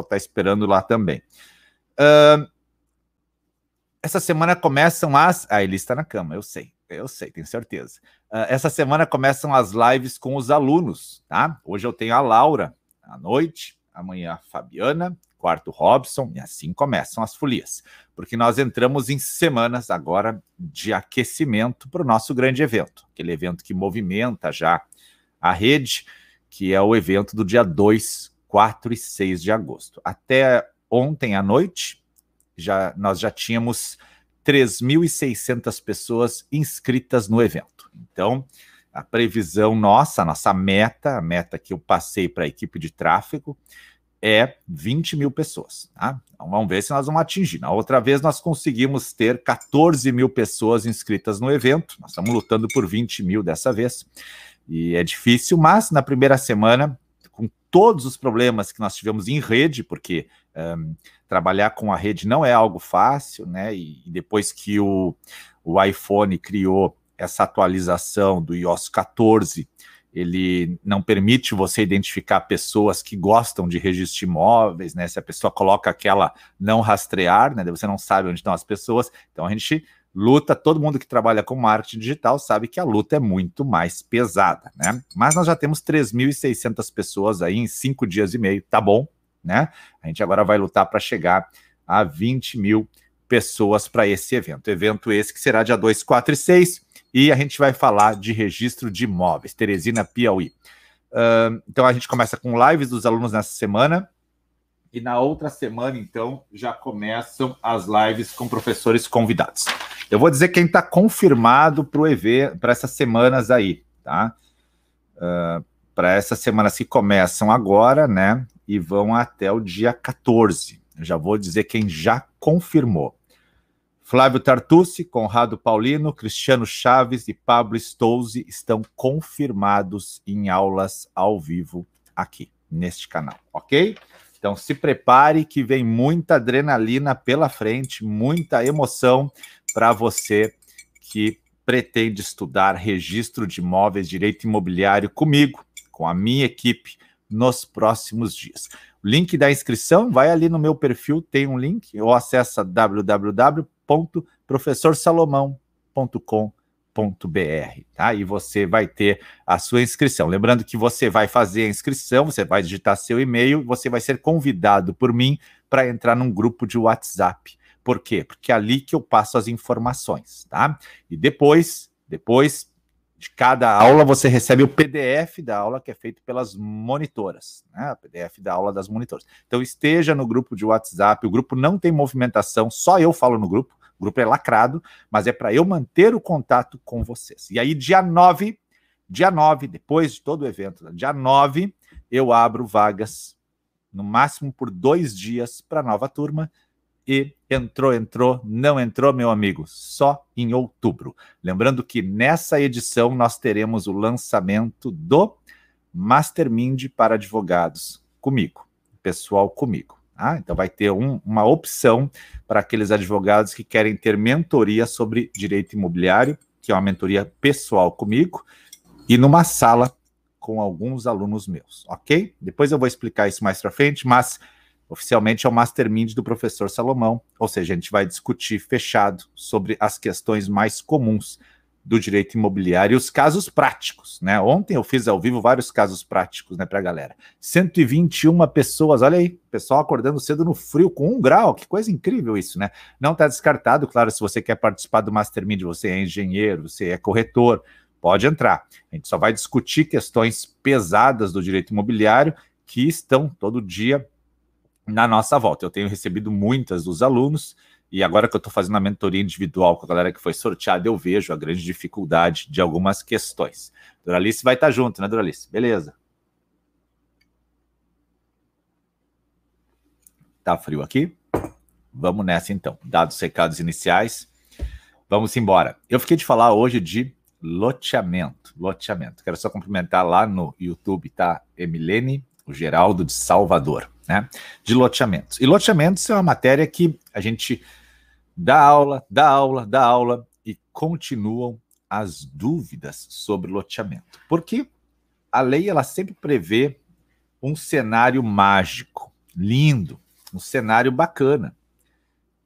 está esperando lá também. Uh, essa semana começam as. Ah, ele está na cama, eu sei, eu sei, tenho certeza. Uh, essa semana começam as lives com os alunos, tá? Hoje eu tenho a Laura à noite, amanhã a Fabiana, quarto Robson, e assim começam as folias, porque nós entramos em semanas agora de aquecimento para o nosso grande evento, aquele evento que movimenta já a rede, que é o evento do dia 2, 4 e 6 de agosto. Até ontem à noite, já nós já tínhamos 3.600 pessoas inscritas no evento. Então, a previsão nossa, a nossa meta, a meta que eu passei para a equipe de tráfego, é 20 mil pessoas. Tá? Então, vamos ver se nós vamos atingir. Na outra vez, nós conseguimos ter 14 mil pessoas inscritas no evento. Nós estamos lutando por 20 mil dessa vez. E é difícil, mas na primeira semana, todos os problemas que nós tivemos em rede, porque um, trabalhar com a rede não é algo fácil, né? E, e depois que o, o iPhone criou essa atualização do iOS 14, ele não permite você identificar pessoas que gostam de registro imóveis, né? Se a pessoa coloca aquela não rastrear, né? Você não sabe onde estão as pessoas. Então a gente luta, todo mundo que trabalha com marketing digital sabe que a luta é muito mais pesada, né? Mas nós já temos 3.600 pessoas aí em cinco dias e meio, tá bom, né? A gente agora vai lutar para chegar a 20 mil pessoas para esse evento. Evento esse que será dia 2, 4 e 6 e a gente vai falar de registro de imóveis, Teresina, Piauí. Uh, então a gente começa com lives dos alunos nessa semana, e na outra semana, então, já começam as lives com professores convidados. Eu vou dizer quem está confirmado para o EV, para essas semanas aí, tá? Uh, para essas semanas que começam agora, né? E vão até o dia 14. Eu já vou dizer quem já confirmou. Flávio Tartucci, Conrado Paulino, Cristiano Chaves e Pablo Stouze estão confirmados em aulas ao vivo aqui neste canal, ok? Então se prepare que vem muita adrenalina pela frente, muita emoção para você que pretende estudar registro de imóveis, direito imobiliário comigo, com a minha equipe nos próximos dias. O link da inscrição vai ali no meu perfil, tem um link, ou acessa www.professorsalomão.com.br, tá? E você vai ter a sua inscrição. Lembrando que você vai fazer a inscrição, você vai digitar seu e-mail, você vai ser convidado por mim para entrar num grupo de WhatsApp. Por quê? Porque é ali que eu passo as informações, tá? E depois, depois de cada aula você recebe o PDF da aula que é feito pelas monitoras, né? O PDF da aula das monitoras. Então esteja no grupo de WhatsApp, o grupo não tem movimentação, só eu falo no grupo, o grupo é lacrado, mas é para eu manter o contato com vocês. E aí, dia 9, dia 9, depois de todo o evento, dia 9, eu abro vagas, no máximo por dois dias, para nova turma e entrou, entrou, não entrou, meu amigo, só em outubro. Lembrando que nessa edição nós teremos o lançamento do Mastermind para advogados comigo, pessoal comigo. Tá? Então vai ter um, uma opção para aqueles advogados que querem ter mentoria sobre direito imobiliário, que é uma mentoria pessoal comigo, e numa sala com alguns alunos meus, ok? Depois eu vou explicar isso mais para frente, mas Oficialmente é o Mastermind do professor Salomão, ou seja, a gente vai discutir fechado sobre as questões mais comuns do direito imobiliário e os casos práticos, né? Ontem eu fiz ao vivo vários casos práticos, né, para a galera. 121 pessoas, olha aí, pessoal acordando cedo no frio com um grau, que coisa incrível isso, né? Não está descartado, claro, se você quer participar do Mastermind, você é engenheiro, você é corretor, pode entrar. A gente só vai discutir questões pesadas do direito imobiliário que estão todo dia na nossa volta. Eu tenho recebido muitas dos alunos, e agora que eu estou fazendo a mentoria individual com a galera que foi sorteada, eu vejo a grande dificuldade de algumas questões. Doralice vai estar junto, né, Doralice? Beleza. Tá frio aqui? Vamos nessa então. Dados recados iniciais. Vamos embora. Eu fiquei de falar hoje de loteamento. Loteamento. Quero só cumprimentar lá no YouTube, tá? Emilene, o Geraldo de Salvador né, de loteamentos. E loteamentos é uma matéria que a gente dá aula, dá aula, dá aula e continuam as dúvidas sobre loteamento. Porque a lei ela sempre prevê um cenário mágico, lindo, um cenário bacana,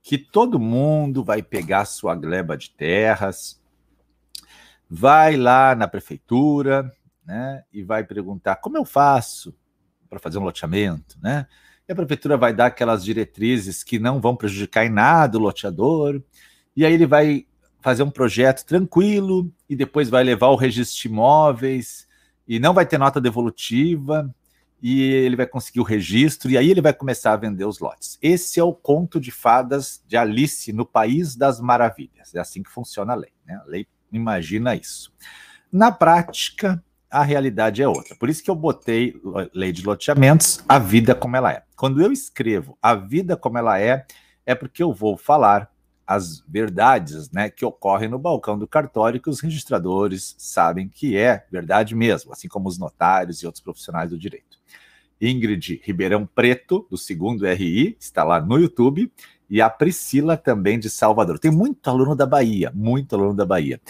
que todo mundo vai pegar sua gleba de terras, vai lá na prefeitura, né, e vai perguntar como eu faço para fazer um loteamento, né? E a prefeitura vai dar aquelas diretrizes que não vão prejudicar em nada o loteador, e aí ele vai fazer um projeto tranquilo e depois vai levar o registro de imóveis e não vai ter nota devolutiva e ele vai conseguir o registro e aí ele vai começar a vender os lotes. Esse é o conto de fadas de Alice no País das Maravilhas. É assim que funciona a lei. Né? A lei imagina isso. Na prática, a realidade é outra. Por isso que eu botei lei de loteamentos, a vida como ela é. Quando eu escrevo a vida como ela é, é porque eu vou falar as verdades né, que ocorrem no balcão do cartório que os registradores sabem que é verdade mesmo, assim como os notários e outros profissionais do direito. Ingrid Ribeirão Preto, do segundo RI, está lá no YouTube, e a Priscila também de Salvador. Tem muito aluno da Bahia, muito aluno da Bahia.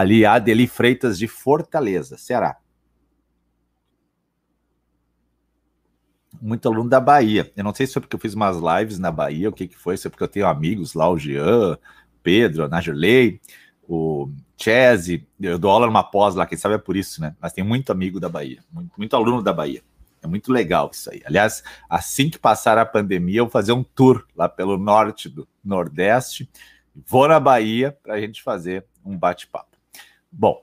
Ali Adeli Freitas de Fortaleza, Ceará. muito aluno da Bahia. Eu não sei se foi porque eu fiz umas lives na Bahia, o que, que foi, se é porque eu tenho amigos lá, o Jean, Pedro, a Najerley, o Chese, eu dou aula numa pós lá, quem sabe é por isso, né? Mas tem muito amigo da Bahia, muito, muito aluno da Bahia. É muito legal isso aí. Aliás, assim que passar a pandemia, eu vou fazer um tour lá pelo norte do Nordeste. Vou na Bahia para a gente fazer um bate-papo. Bom,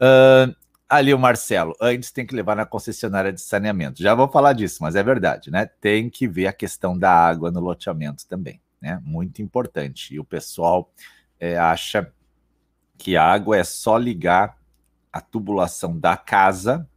uh, ali o Marcelo, antes tem que levar na concessionária de saneamento. Já vou falar disso, mas é verdade, né? Tem que ver a questão da água no loteamento também, né? Muito importante. E o pessoal é, acha que a água é só ligar a tubulação da casa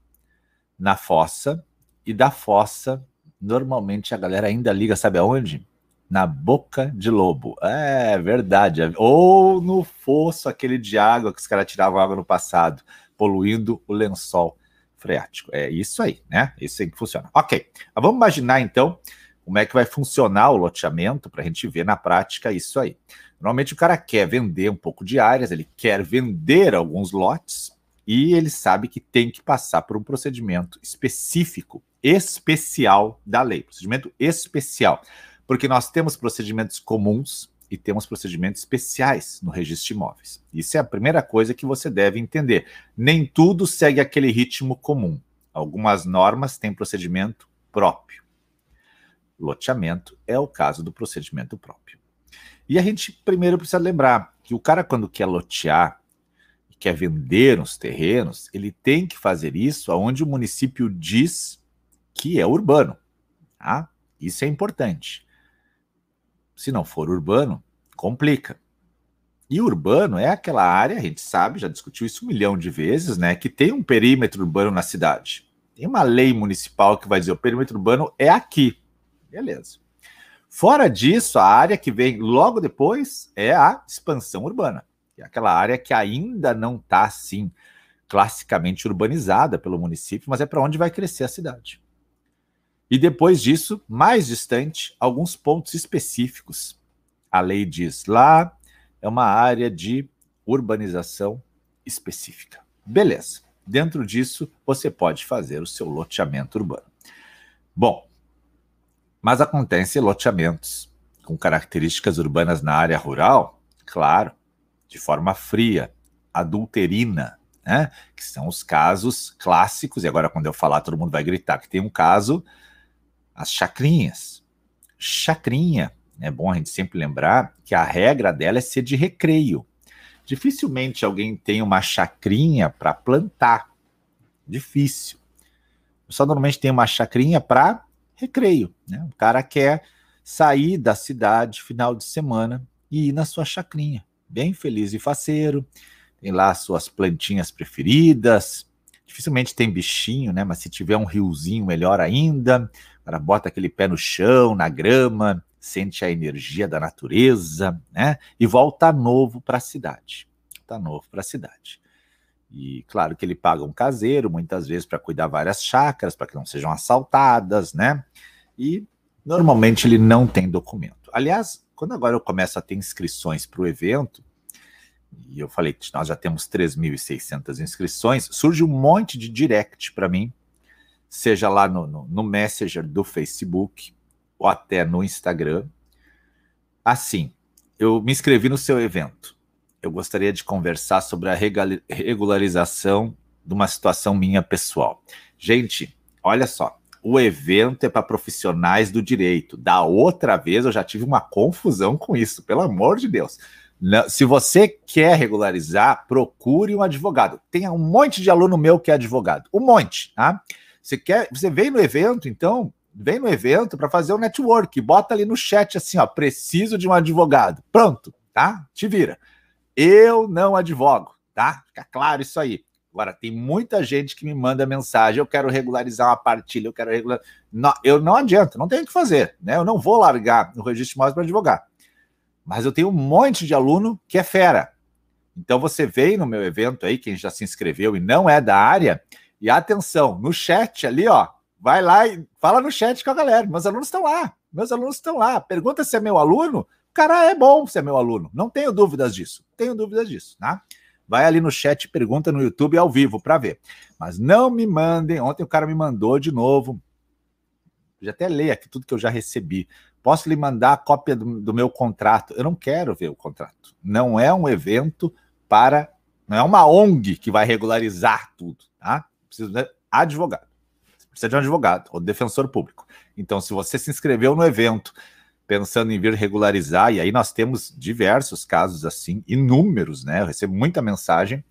na fossa e da fossa, normalmente a galera ainda liga, sabe aonde? Na boca de lobo. É verdade. Ou no fosso aquele de água que os caras tiravam água no passado poluindo o lençol freático. É isso aí, né? Isso aí que funciona. Ok, vamos imaginar então como é que vai funcionar o loteamento para a gente ver na prática isso aí. Normalmente o cara quer vender um pouco de áreas, ele quer vender alguns lotes e ele sabe que tem que passar por um procedimento específico, especial da lei, procedimento especial, porque nós temos procedimentos comuns e temos procedimentos especiais no registro de imóveis. Isso é a primeira coisa que você deve entender. Nem tudo segue aquele ritmo comum. Algumas normas têm procedimento próprio. Loteamento é o caso do procedimento próprio. E a gente primeiro precisa lembrar que o cara, quando quer lotear, quer vender uns terrenos, ele tem que fazer isso aonde o município diz que é urbano. Tá? Isso é importante. Se não for urbano, complica. E urbano é aquela área, a gente sabe, já discutiu isso um milhão de vezes, né? Que tem um perímetro urbano na cidade. Tem uma lei municipal que vai dizer o perímetro urbano é aqui. Beleza. Fora disso, a área que vem logo depois é a expansão urbana, que é aquela área que ainda não está assim classicamente urbanizada pelo município, mas é para onde vai crescer a cidade. E depois disso, mais distante, alguns pontos específicos. A lei diz lá é uma área de urbanização específica. Beleza. Dentro disso, você pode fazer o seu loteamento urbano. Bom, mas acontecem loteamentos com características urbanas na área rural, claro, de forma fria, adulterina, né? Que são os casos clássicos, e agora quando eu falar, todo mundo vai gritar que tem um caso as chacrinhas. Chacrinha, é bom a gente sempre lembrar que a regra dela é ser de recreio. Dificilmente alguém tem uma chacrinha para plantar. Difícil. Só normalmente tem uma chacrinha para recreio. Né? O cara quer sair da cidade final de semana e ir na sua chacrinha. Bem feliz e faceiro. Tem lá suas plantinhas preferidas. Dificilmente tem bichinho, né? Mas se tiver um riozinho, melhor ainda cara bota aquele pé no chão, na grama, sente a energia da natureza, né? E volta novo para a cidade. Tá novo para a cidade. E claro que ele paga um caseiro, muitas vezes para cuidar várias chácaras, para que não sejam assaltadas, né? E normalmente ele não tem documento. Aliás, quando agora eu começo a ter inscrições para o evento, e eu falei que nós já temos 3.600 inscrições, surge um monte de direct para mim seja lá no, no, no Messenger do Facebook, ou até no Instagram. Assim, eu me inscrevi no seu evento. Eu gostaria de conversar sobre a regularização de uma situação minha pessoal. Gente, olha só, o evento é para profissionais do direito. Da outra vez eu já tive uma confusão com isso, pelo amor de Deus. Se você quer regularizar, procure um advogado. Tem um monte de aluno meu que é advogado, um monte, tá? Você quer, você vem no evento, então vem no evento para fazer o um network, bota ali no chat assim, ó, preciso de um advogado. Pronto, tá? Te vira. Eu não advogo, tá? Fica claro isso aí. Agora, tem muita gente que me manda mensagem: eu quero regularizar uma partilha, eu quero regularizar. Não, eu não adianta, não tenho o que fazer, né? Eu não vou largar o registro imóvel para advogar. Mas eu tenho um monte de aluno que é fera. Então você veio no meu evento aí, quem já se inscreveu e não é da área, e atenção, no chat ali, ó, vai lá e fala no chat com a galera. Meus alunos estão lá, meus alunos estão lá. Pergunta se é meu aluno. O cara é bom se é meu aluno. Não tenho dúvidas disso. Tenho dúvidas disso, tá? Vai ali no chat, pergunta no YouTube ao vivo para ver. Mas não me mandem. Ontem o cara me mandou de novo. Já até leio aqui tudo que eu já recebi. Posso lhe mandar a cópia do, do meu contrato? Eu não quero ver o contrato. Não é um evento para. Não é uma ONG que vai regularizar tudo, tá? Preciso de advogado. Precisa de um advogado ou defensor público. Então, se você se inscreveu no evento pensando em vir regularizar, e aí nós temos diversos casos assim, inúmeros, né? Eu recebo muita mensagem.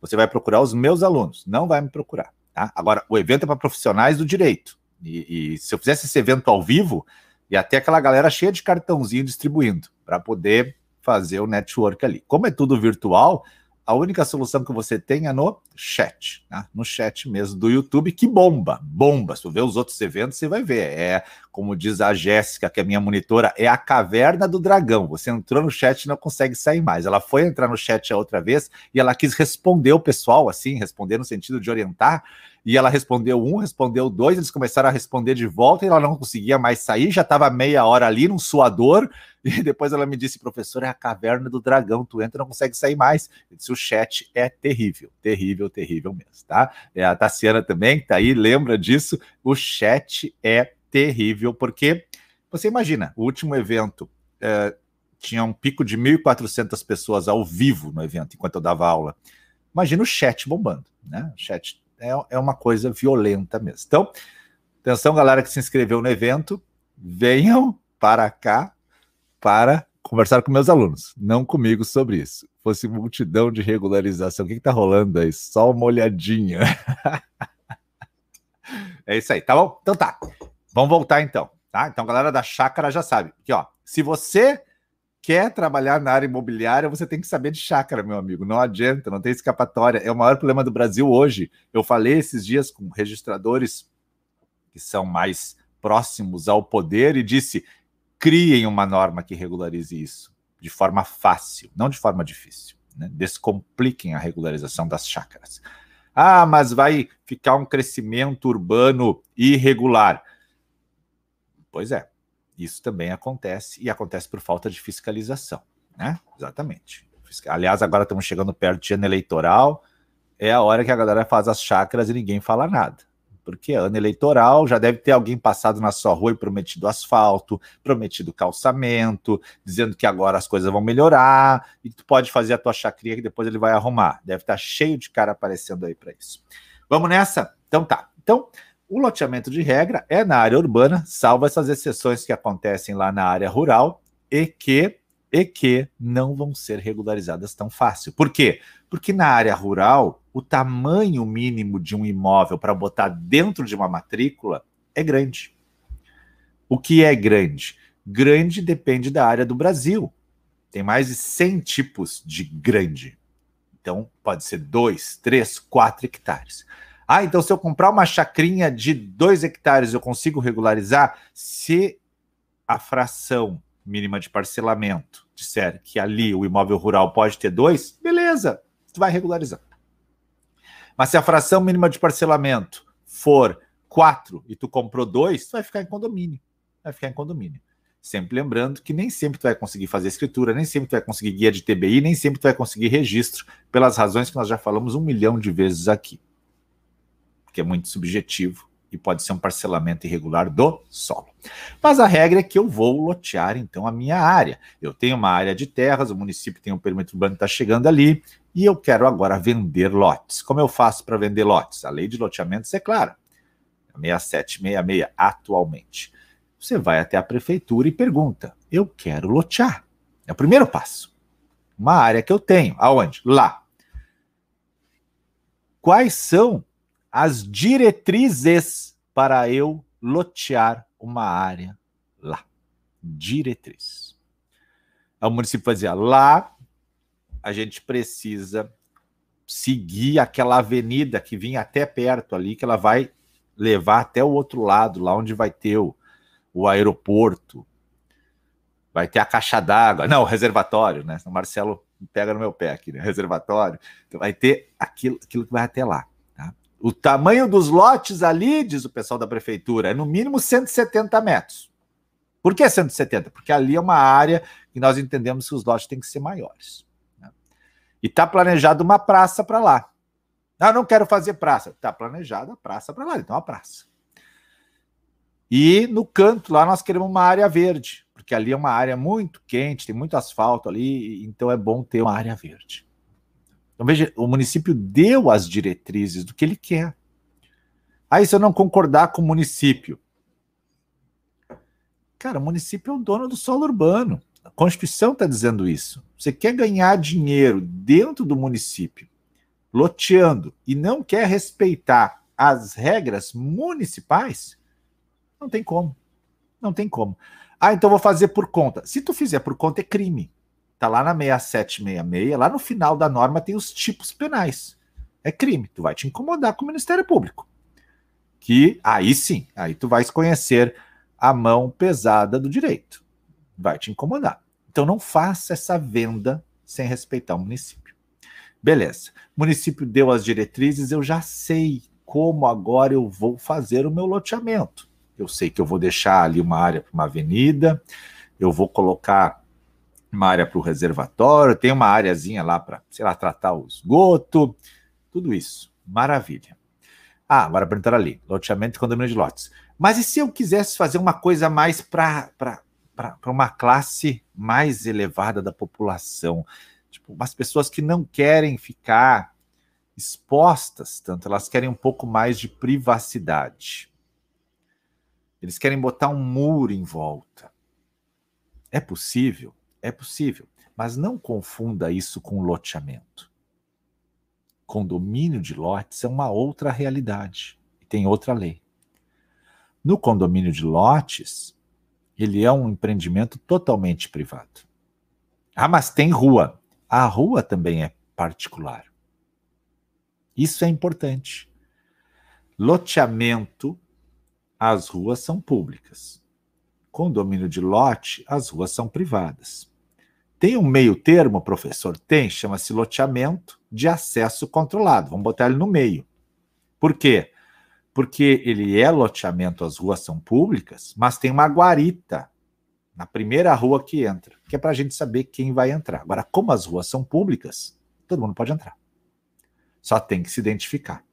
Você vai procurar os meus alunos, não vai me procurar. Tá? Agora, o evento é para profissionais do direito. E, e, se eu fizesse esse evento ao vivo, ia ter aquela galera cheia de cartãozinho distribuindo para poder fazer o network ali. Como é tudo virtual, a única solução que você tem é no chat, né? no chat mesmo do YouTube, que bomba, bomba. Se tu ver os outros eventos, você vai ver. É, como diz a Jéssica, que é minha monitora, é a caverna do dragão. Você entrou no chat e não consegue sair mais. Ela foi entrar no chat a outra vez e ela quis responder o pessoal, assim, responder no sentido de orientar, e ela respondeu um, respondeu dois, eles começaram a responder de volta e ela não conseguia mais sair, já estava meia hora ali num suador, e depois ela me disse, professor, é a caverna do dragão, tu entra e não consegue sair mais. Eu disse, o chat é terrível, terrível, terrível mesmo, tá? É, a Tassiana também, que tá aí, lembra disso, o chat é terrível, porque você imagina, o último evento é, tinha um pico de 1.400 pessoas ao vivo no evento, enquanto eu dava aula. Imagina o chat bombando, né? O chat é, é uma coisa violenta mesmo. Então, atenção, galera que se inscreveu no evento, venham para cá para conversar com meus alunos, não comigo sobre isso. Fosse multidão de regularização. O que está rolando aí? Só uma olhadinha. é isso aí, tá bom? Então tá. Vamos voltar então, tá? Então, galera da chácara já sabe. Aqui, ó. Se você quer trabalhar na área imobiliária, você tem que saber de chácara, meu amigo. Não adianta, não tem escapatória. É o maior problema do Brasil hoje. Eu falei esses dias com registradores que são mais próximos ao poder e disse: criem uma norma que regularize isso de forma fácil, não de forma difícil. Né? Descompliquem a regularização das chácaras. Ah, mas vai ficar um crescimento urbano irregular. Pois é, isso também acontece e acontece por falta de fiscalização, né? Exatamente. Aliás, agora estamos chegando perto de ano eleitoral, é a hora que a galera faz as chácaras e ninguém fala nada. Porque ano eleitoral, já deve ter alguém passado na sua rua e prometido asfalto, prometido calçamento, dizendo que agora as coisas vão melhorar e tu pode fazer a tua chacrinha que depois ele vai arrumar. Deve estar cheio de cara aparecendo aí para isso. Vamos nessa? Então tá. Então, o loteamento de regra é na área urbana, salvo essas exceções que acontecem lá na área rural e que e que não vão ser regularizadas tão fácil. Por quê? Porque na área rural, o tamanho mínimo de um imóvel para botar dentro de uma matrícula é grande. O que é grande? Grande depende da área do Brasil. Tem mais de 100 tipos de grande. Então, pode ser 2, 3, 4 hectares. Ah, então se eu comprar uma chacrinha de 2 hectares, eu consigo regularizar? Se a fração mínima de parcelamento disser que ali o imóvel rural pode ter dois, beleza, tu vai regularizar. Mas se a fração mínima de parcelamento for 4 e tu comprou dois, tu vai ficar em condomínio. Vai ficar em condomínio. Sempre lembrando que nem sempre tu vai conseguir fazer escritura, nem sempre tu vai conseguir guia de TBI, nem sempre tu vai conseguir registro, pelas razões que nós já falamos um milhão de vezes aqui que é muito subjetivo e pode ser um parcelamento irregular do solo. Mas a regra é que eu vou lotear então a minha área. Eu tenho uma área de terras, o município tem um perímetro urbano que está chegando ali e eu quero agora vender lotes. Como eu faço para vender lotes? A lei de loteamentos é clara. 6766 atualmente. Você vai até a prefeitura e pergunta: "Eu quero lotear". É o primeiro passo. Uma área que eu tenho, aonde? Lá. Quais são as diretrizes para eu lotear uma área lá. Diretriz. O município dizer, lá a gente precisa seguir aquela avenida que vinha até perto ali, que ela vai levar até o outro lado, lá onde vai ter o, o aeroporto, vai ter a caixa d'água, não, o reservatório, né? O Marcelo pega no meu pé aqui, né? Reservatório. Então vai ter aquilo, aquilo que vai até lá. O tamanho dos lotes ali, diz o pessoal da prefeitura, é no mínimo 170 metros. Por que 170? Porque ali é uma área que nós entendemos que os lotes têm que ser maiores. Né? E está planejado uma praça para lá. Ah, não quero fazer praça. Está planejada a praça para lá, então a praça. E no canto lá nós queremos uma área verde, porque ali é uma área muito quente, tem muito asfalto ali, então é bom ter uma área verde. Então veja, o município deu as diretrizes do que ele quer. Aí se eu não concordar com o município, cara, o município é o dono do solo urbano. A Constituição está dizendo isso. Você quer ganhar dinheiro dentro do município, loteando, e não quer respeitar as regras municipais, não tem como. Não tem como. Ah, então vou fazer por conta. Se tu fizer por conta, é crime. Tá lá na 6766, lá no final da norma tem os tipos penais. É crime, tu vai te incomodar com o Ministério Público. Que aí sim, aí tu vais conhecer a mão pesada do direito. Vai te incomodar. Então não faça essa venda sem respeitar o município. Beleza. O município deu as diretrizes, eu já sei como agora eu vou fazer o meu loteamento. Eu sei que eu vou deixar ali uma área para uma avenida, eu vou colocar uma área para o reservatório, tem uma áreazinha lá para, sei lá, tratar o esgoto, tudo isso. Maravilha. Ah, agora para entrar ali, loteamento e condomínio de lotes. Mas e se eu quisesse fazer uma coisa mais para uma classe mais elevada da população? Tipo, umas pessoas que não querem ficar expostas tanto, elas querem um pouco mais de privacidade. Eles querem botar um muro em volta. É possível? É possível, mas não confunda isso com loteamento. Condomínio de lotes é uma outra realidade e tem outra lei. No condomínio de lotes, ele é um empreendimento totalmente privado. Ah, mas tem rua. A rua também é particular. Isso é importante. Loteamento, as ruas são públicas. Condomínio de lote, as ruas são privadas. Tem um meio termo, professor? Tem, chama-se loteamento de acesso controlado. Vamos botar ele no meio. Por quê? Porque ele é loteamento, as ruas são públicas, mas tem uma guarita na primeira rua que entra, que é para a gente saber quem vai entrar. Agora, como as ruas são públicas, todo mundo pode entrar. Só tem que se identificar.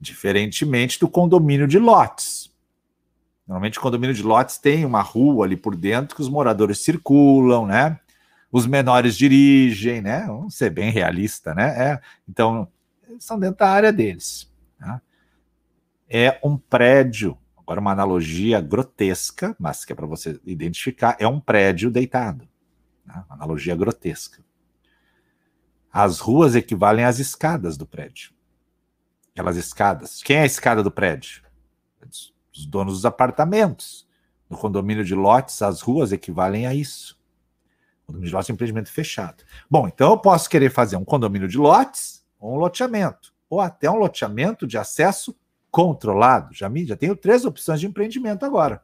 Diferentemente do condomínio de lotes. Normalmente, condomínio de lotes tem uma rua ali por dentro que os moradores circulam, né? Os menores dirigem, né? Vamos ser bem realista, né? É, então, são dentro da área deles. Tá? É um prédio, agora uma analogia grotesca, mas que é para você identificar, é um prédio deitado. Tá? Analogia grotesca. As ruas equivalem às escadas do prédio. Aquelas escadas. Quem é a escada do prédio? Os donos dos apartamentos. No condomínio de lotes, as ruas equivalem a isso. O condomínio de lotes é empreendimento fechado. Bom, então eu posso querer fazer um condomínio de lotes ou um loteamento, ou até um loteamento de acesso controlado. Já, já tenho três opções de empreendimento agora.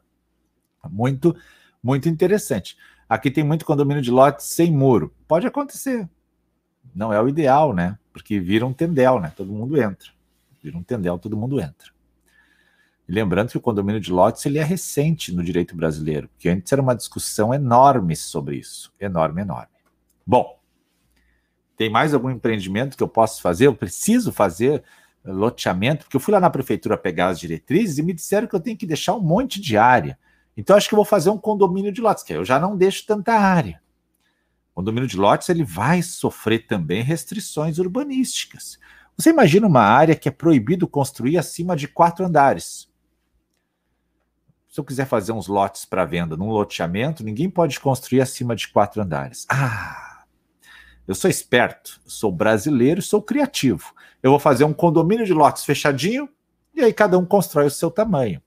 Muito, muito interessante. Aqui tem muito condomínio de lotes sem muro. Pode acontecer. Não é o ideal, né? Porque vira um tendel, né? Todo mundo entra. Vira um tendel, todo mundo entra. Lembrando que o condomínio de lotes ele é recente no direito brasileiro, porque antes era uma discussão enorme sobre isso. Enorme, enorme. Bom, tem mais algum empreendimento que eu posso fazer? Eu preciso fazer loteamento, porque eu fui lá na prefeitura pegar as diretrizes e me disseram que eu tenho que deixar um monte de área. Então acho que eu vou fazer um condomínio de lotes, que eu já não deixo tanta área. O condomínio de lotes ele vai sofrer também restrições urbanísticas. Você imagina uma área que é proibido construir acima de quatro andares. Se eu quiser fazer uns lotes para venda num loteamento, ninguém pode construir acima de quatro andares. Ah, eu sou esperto, sou brasileiro, sou criativo. Eu vou fazer um condomínio de lotes fechadinho e aí cada um constrói o seu tamanho.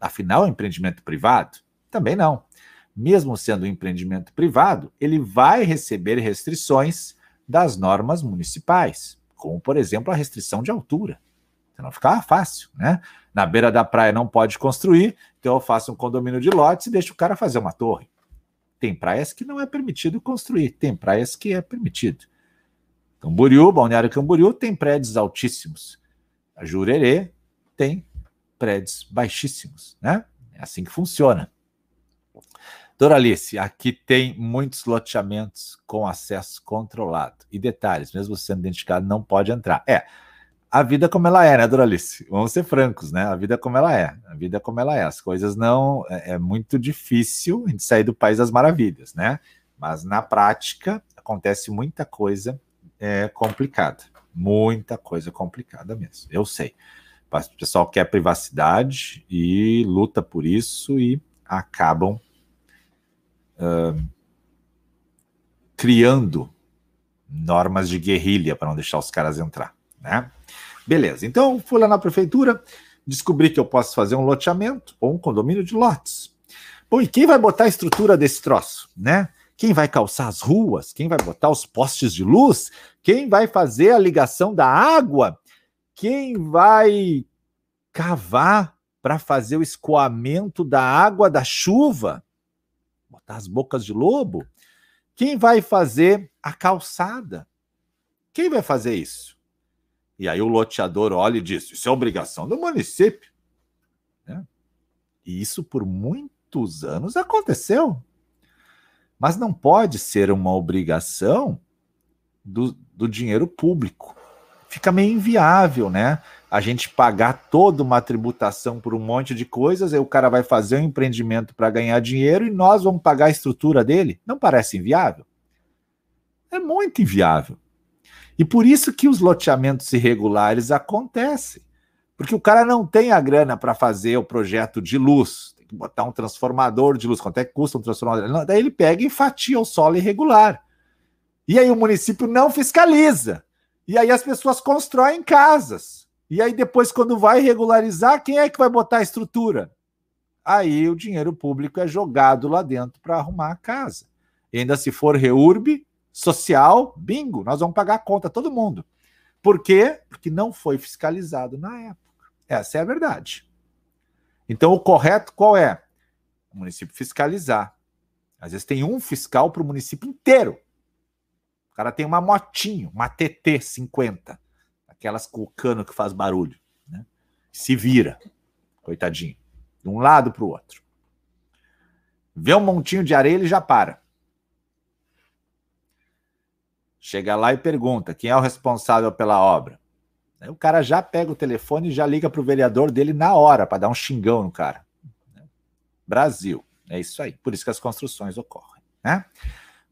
Afinal, é um empreendimento privado? Também não. Mesmo sendo um empreendimento privado, ele vai receber restrições das normas municipais, como, por exemplo, a restrição de altura. Então não ficava fácil, né? Na beira da praia não pode construir, então eu faço um condomínio de lotes e deixo o cara fazer uma torre. Tem praias que não é permitido construir, tem praias que é permitido. Camboriú, Balneário Camboriú tem prédios altíssimos. A Jurerê tem prédios baixíssimos, né? É assim que funciona. Doralice, aqui tem muitos loteamentos com acesso controlado. E detalhes, mesmo sendo identificado, não pode entrar. É, a vida como ela é, né, Doralice? Vamos ser francos, né? A vida como ela é. A vida como ela é. As coisas não. É, é muito difícil a gente sair do país das maravilhas, né? Mas na prática acontece muita coisa é, complicada. Muita coisa complicada mesmo. Eu sei. O pessoal quer privacidade e luta por isso e acabam uh, criando normas de guerrilha para não deixar os caras entrar, né? Beleza, então fui lá na prefeitura, descobri que eu posso fazer um loteamento ou um condomínio de lotes. Bom, e quem vai botar a estrutura desse troço, né? Quem vai calçar as ruas? Quem vai botar os postes de luz? Quem vai fazer a ligação da água? Quem vai cavar para fazer o escoamento da água da chuva? Botar as bocas de lobo? Quem vai fazer a calçada? Quem vai fazer isso? E aí o loteador olha e diz: Isso é obrigação do município. Né? E isso por muitos anos aconteceu. Mas não pode ser uma obrigação do, do dinheiro público. Fica meio inviável, né? A gente pagar toda uma tributação por um monte de coisas, aí o cara vai fazer um empreendimento para ganhar dinheiro e nós vamos pagar a estrutura dele. Não parece inviável? É muito inviável. E por isso que os loteamentos irregulares acontecem. Porque o cara não tem a grana para fazer o projeto de luz, tem que botar um transformador de luz, quanto é que custa um transformador? daí ele pega e fatia o solo irregular. E aí o município não fiscaliza. E aí as pessoas constroem casas. E aí depois, quando vai regularizar, quem é que vai botar a estrutura? Aí o dinheiro público é jogado lá dentro para arrumar a casa. E ainda se for reurb, social, bingo, nós vamos pagar a conta, todo mundo. Por quê? Porque não foi fiscalizado na época. Essa é a verdade. Então, o correto qual é? O município fiscalizar. Às vezes tem um fiscal para o município inteiro. O cara tem uma motinho, uma TT 50, aquelas com o cano que faz barulho. Né? Se vira, coitadinho, de um lado para o outro. Vê um montinho de areia, ele já para. Chega lá e pergunta quem é o responsável pela obra. Aí o cara já pega o telefone e já liga para o vereador dele na hora para dar um xingão no cara. Brasil, é isso aí. Por isso que as construções ocorrem, né?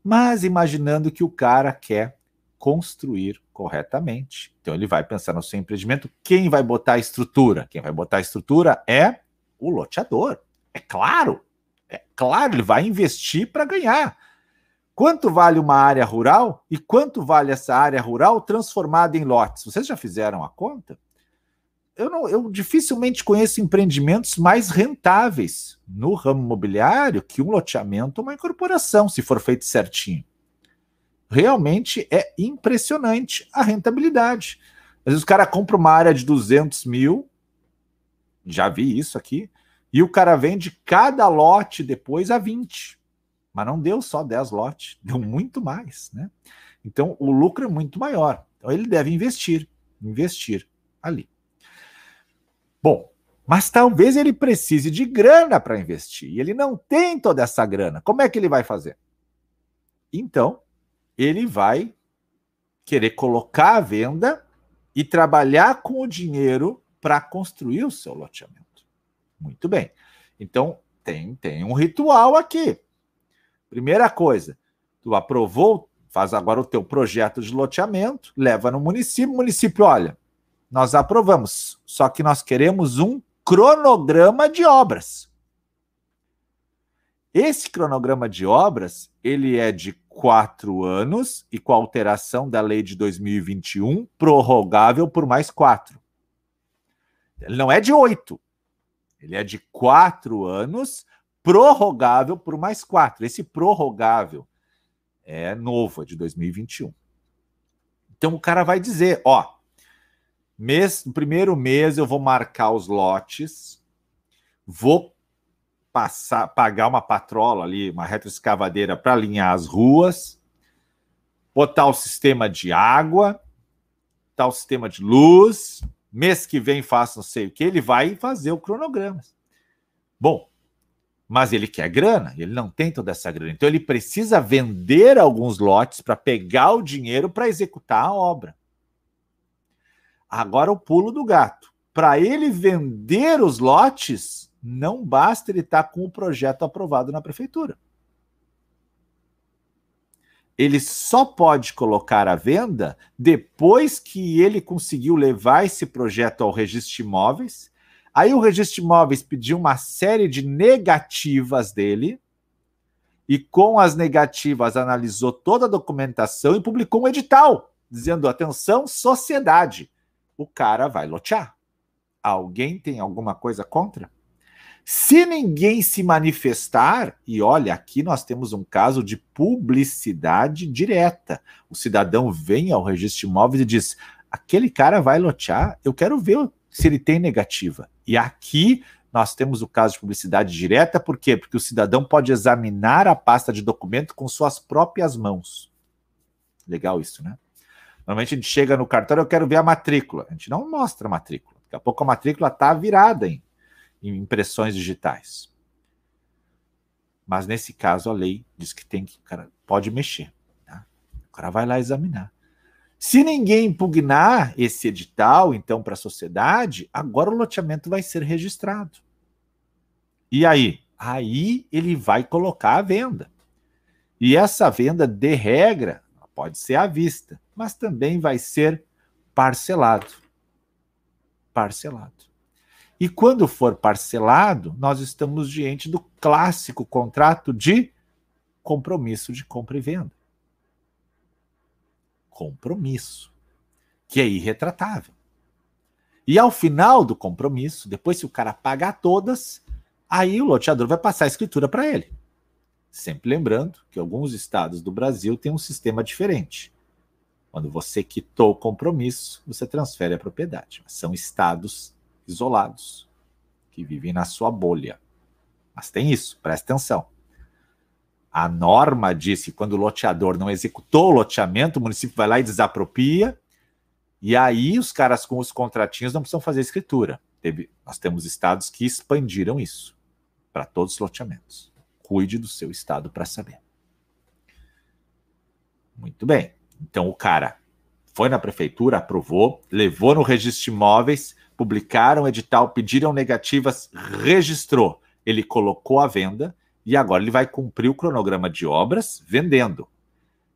Mas imaginando que o cara quer construir corretamente, então ele vai pensar no seu empreendimento. Quem vai botar a estrutura? Quem vai botar a estrutura é o loteador. É claro, é claro, ele vai investir para ganhar. Quanto vale uma área rural e quanto vale essa área rural transformada em lotes? Vocês já fizeram a conta? Eu, não, eu dificilmente conheço empreendimentos mais rentáveis no ramo imobiliário que um loteamento ou uma incorporação, se for feito certinho. Realmente é impressionante a rentabilidade. Às vezes o cara compra uma área de 200 mil, já vi isso aqui, e o cara vende cada lote depois a 20. Mas não deu só 10 lotes, deu muito mais, né? Então o lucro é muito maior. Então ele deve investir, investir ali. Bom, mas talvez ele precise de grana para investir e ele não tem toda essa grana. Como é que ele vai fazer? Então, ele vai querer colocar à venda e trabalhar com o dinheiro para construir o seu loteamento. Muito bem. Então, tem, tem um ritual aqui. Primeira coisa, tu aprovou, faz agora o teu projeto de loteamento, leva no município, município, olha, nós aprovamos, só que nós queremos um cronograma de obras. Esse cronograma de obras, ele é de quatro anos e com a alteração da lei de 2021, prorrogável por mais quatro. Ele não é de oito, ele é de quatro anos, prorrogável por mais quatro. Esse prorrogável é novo, é de 2021. Então o cara vai dizer, ó, mês, no primeiro mês eu vou marcar os lotes, vou passar, pagar uma patrola ali, uma retroescavadeira para alinhar as ruas, botar o sistema de água, tal sistema de luz, mês que vem faça não sei o que, ele vai fazer o cronograma. Bom, mas ele quer grana, ele não tem toda essa grana. Então ele precisa vender alguns lotes para pegar o dinheiro para executar a obra. Agora o pulo do gato. Para ele vender os lotes, não basta ele estar tá com o projeto aprovado na prefeitura. Ele só pode colocar à venda depois que ele conseguiu levar esse projeto ao registro de imóveis. Aí o registro de imóveis pediu uma série de negativas dele, e com as negativas analisou toda a documentação e publicou um edital dizendo: atenção, sociedade, o cara vai lotear. Alguém tem alguma coisa contra? Se ninguém se manifestar, e olha, aqui nós temos um caso de publicidade direta. O cidadão vem ao registro de imóveis e diz: aquele cara vai lotear, eu quero ver se ele tem negativa. E aqui nós temos o caso de publicidade direta, por quê? Porque o cidadão pode examinar a pasta de documento com suas próprias mãos. Legal isso, né? Normalmente a gente chega no cartório, eu quero ver a matrícula. A gente não mostra a matrícula. Daqui a pouco a matrícula está virada em em impressões digitais. Mas nesse caso a lei diz que tem que, cara, pode mexer. Tá? O cara vai lá examinar. Se ninguém impugnar esse edital, então, para a sociedade, agora o loteamento vai ser registrado. E aí? Aí ele vai colocar a venda. E essa venda, de regra, pode ser à vista, mas também vai ser parcelado. Parcelado. E quando for parcelado, nós estamos diante do clássico contrato de compromisso de compra e venda. Compromisso, que é irretratável. E ao final do compromisso, depois se o cara pagar todas, aí o loteador vai passar a escritura para ele. Sempre lembrando que alguns estados do Brasil têm um sistema diferente. Quando você quitou o compromisso, você transfere a propriedade. São estados isolados, que vivem na sua bolha. Mas tem isso, presta atenção. A norma diz que quando o loteador não executou o loteamento, o município vai lá e desapropria, e aí os caras com os contratinhos não precisam fazer escritura. Teve, nós temos estados que expandiram isso para todos os loteamentos. Cuide do seu estado para saber. Muito bem. Então o cara foi na prefeitura, aprovou, levou no registro de imóveis, publicaram o edital, pediram negativas, registrou. Ele colocou a venda e agora ele vai cumprir o cronograma de obras vendendo.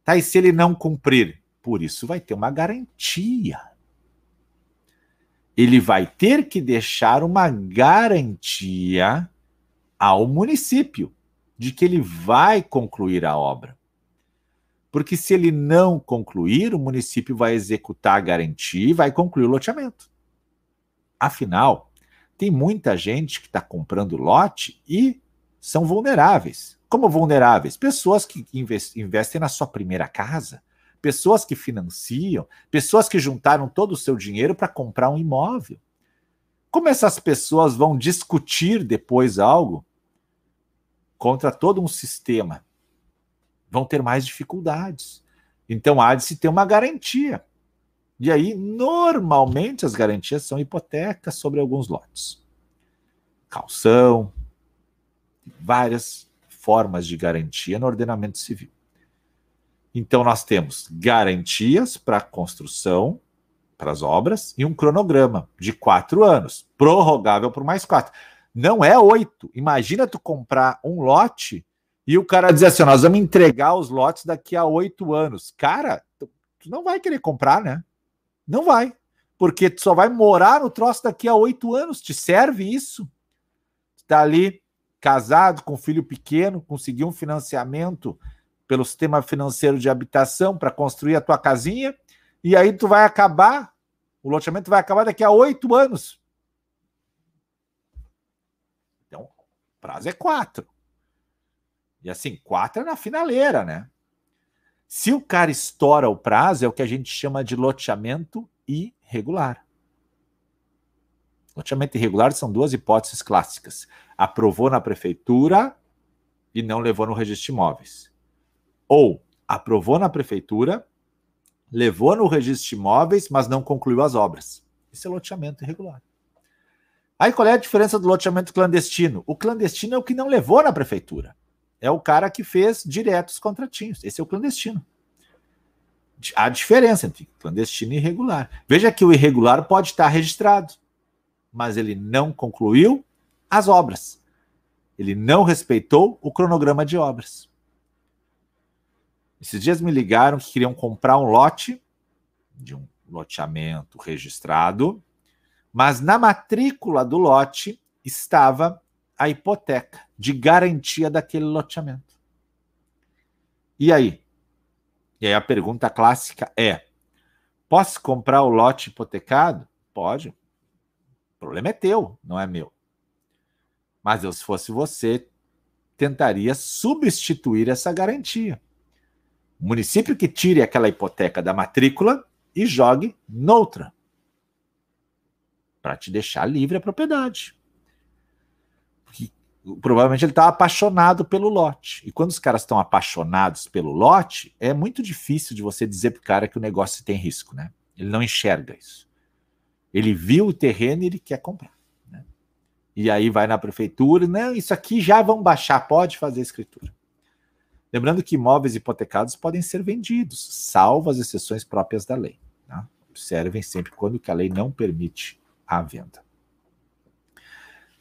Tá, e se ele não cumprir? Por isso vai ter uma garantia. Ele vai ter que deixar uma garantia ao município de que ele vai concluir a obra. Porque se ele não concluir, o município vai executar a garantia e vai concluir o loteamento. Afinal, tem muita gente que está comprando lote e são vulneráveis. Como vulneráveis? Pessoas que investem na sua primeira casa, pessoas que financiam, pessoas que juntaram todo o seu dinheiro para comprar um imóvel. Como essas pessoas vão discutir depois algo contra todo um sistema? Vão ter mais dificuldades. Então há de se ter uma garantia. E aí, normalmente, as garantias são hipotecas sobre alguns lotes. Calção, várias formas de garantia no ordenamento civil. Então, nós temos garantias para construção para as obras e um cronograma de quatro anos, prorrogável por mais quatro. Não é oito. Imagina tu comprar um lote e o cara dizer assim: nós vamos entregar os lotes daqui a oito anos. Cara, tu, tu não vai querer comprar, né? Não vai. Porque tu só vai morar no troço daqui a oito anos. Te serve isso? Está ali casado, com filho pequeno, conseguiu um financiamento pelo sistema financeiro de habitação para construir a tua casinha, e aí tu vai acabar, o loteamento vai acabar daqui a oito anos. Então, o prazo é quatro. E assim, quatro é na finaleira, né? Se o cara estoura o prazo, é o que a gente chama de loteamento irregular. Loteamento irregular são duas hipóteses clássicas. Aprovou na prefeitura e não levou no registro de imóveis. Ou aprovou na prefeitura, levou no registro de imóveis, mas não concluiu as obras. Isso é loteamento irregular. Aí qual é a diferença do loteamento clandestino? O clandestino é o que não levou na prefeitura. É o cara que fez direto os contratinhos. Esse é o clandestino. Há diferença entre clandestino e irregular. Veja que o irregular pode estar registrado mas ele não concluiu as obras. Ele não respeitou o cronograma de obras. Esses dias me ligaram que queriam comprar um lote de um loteamento registrado, mas na matrícula do lote estava a hipoteca de garantia daquele loteamento. E aí? E aí a pergunta clássica é: posso comprar o lote hipotecado? Pode, o problema é teu, não é meu. Mas eu, se fosse você, tentaria substituir essa garantia. O município que tire aquela hipoteca da matrícula e jogue noutra. Para te deixar livre a propriedade. Porque, provavelmente ele está apaixonado pelo lote. E quando os caras estão apaixonados pelo lote, é muito difícil de você dizer para o cara que o negócio tem risco, né? Ele não enxerga isso. Ele viu o terreno e ele quer comprar. Né? E aí vai na prefeitura, não, isso aqui já vão baixar, pode fazer escritura. Lembrando que imóveis hipotecados podem ser vendidos, salvo as exceções próprias da lei. Né? Observem sempre quando que a lei não permite a venda.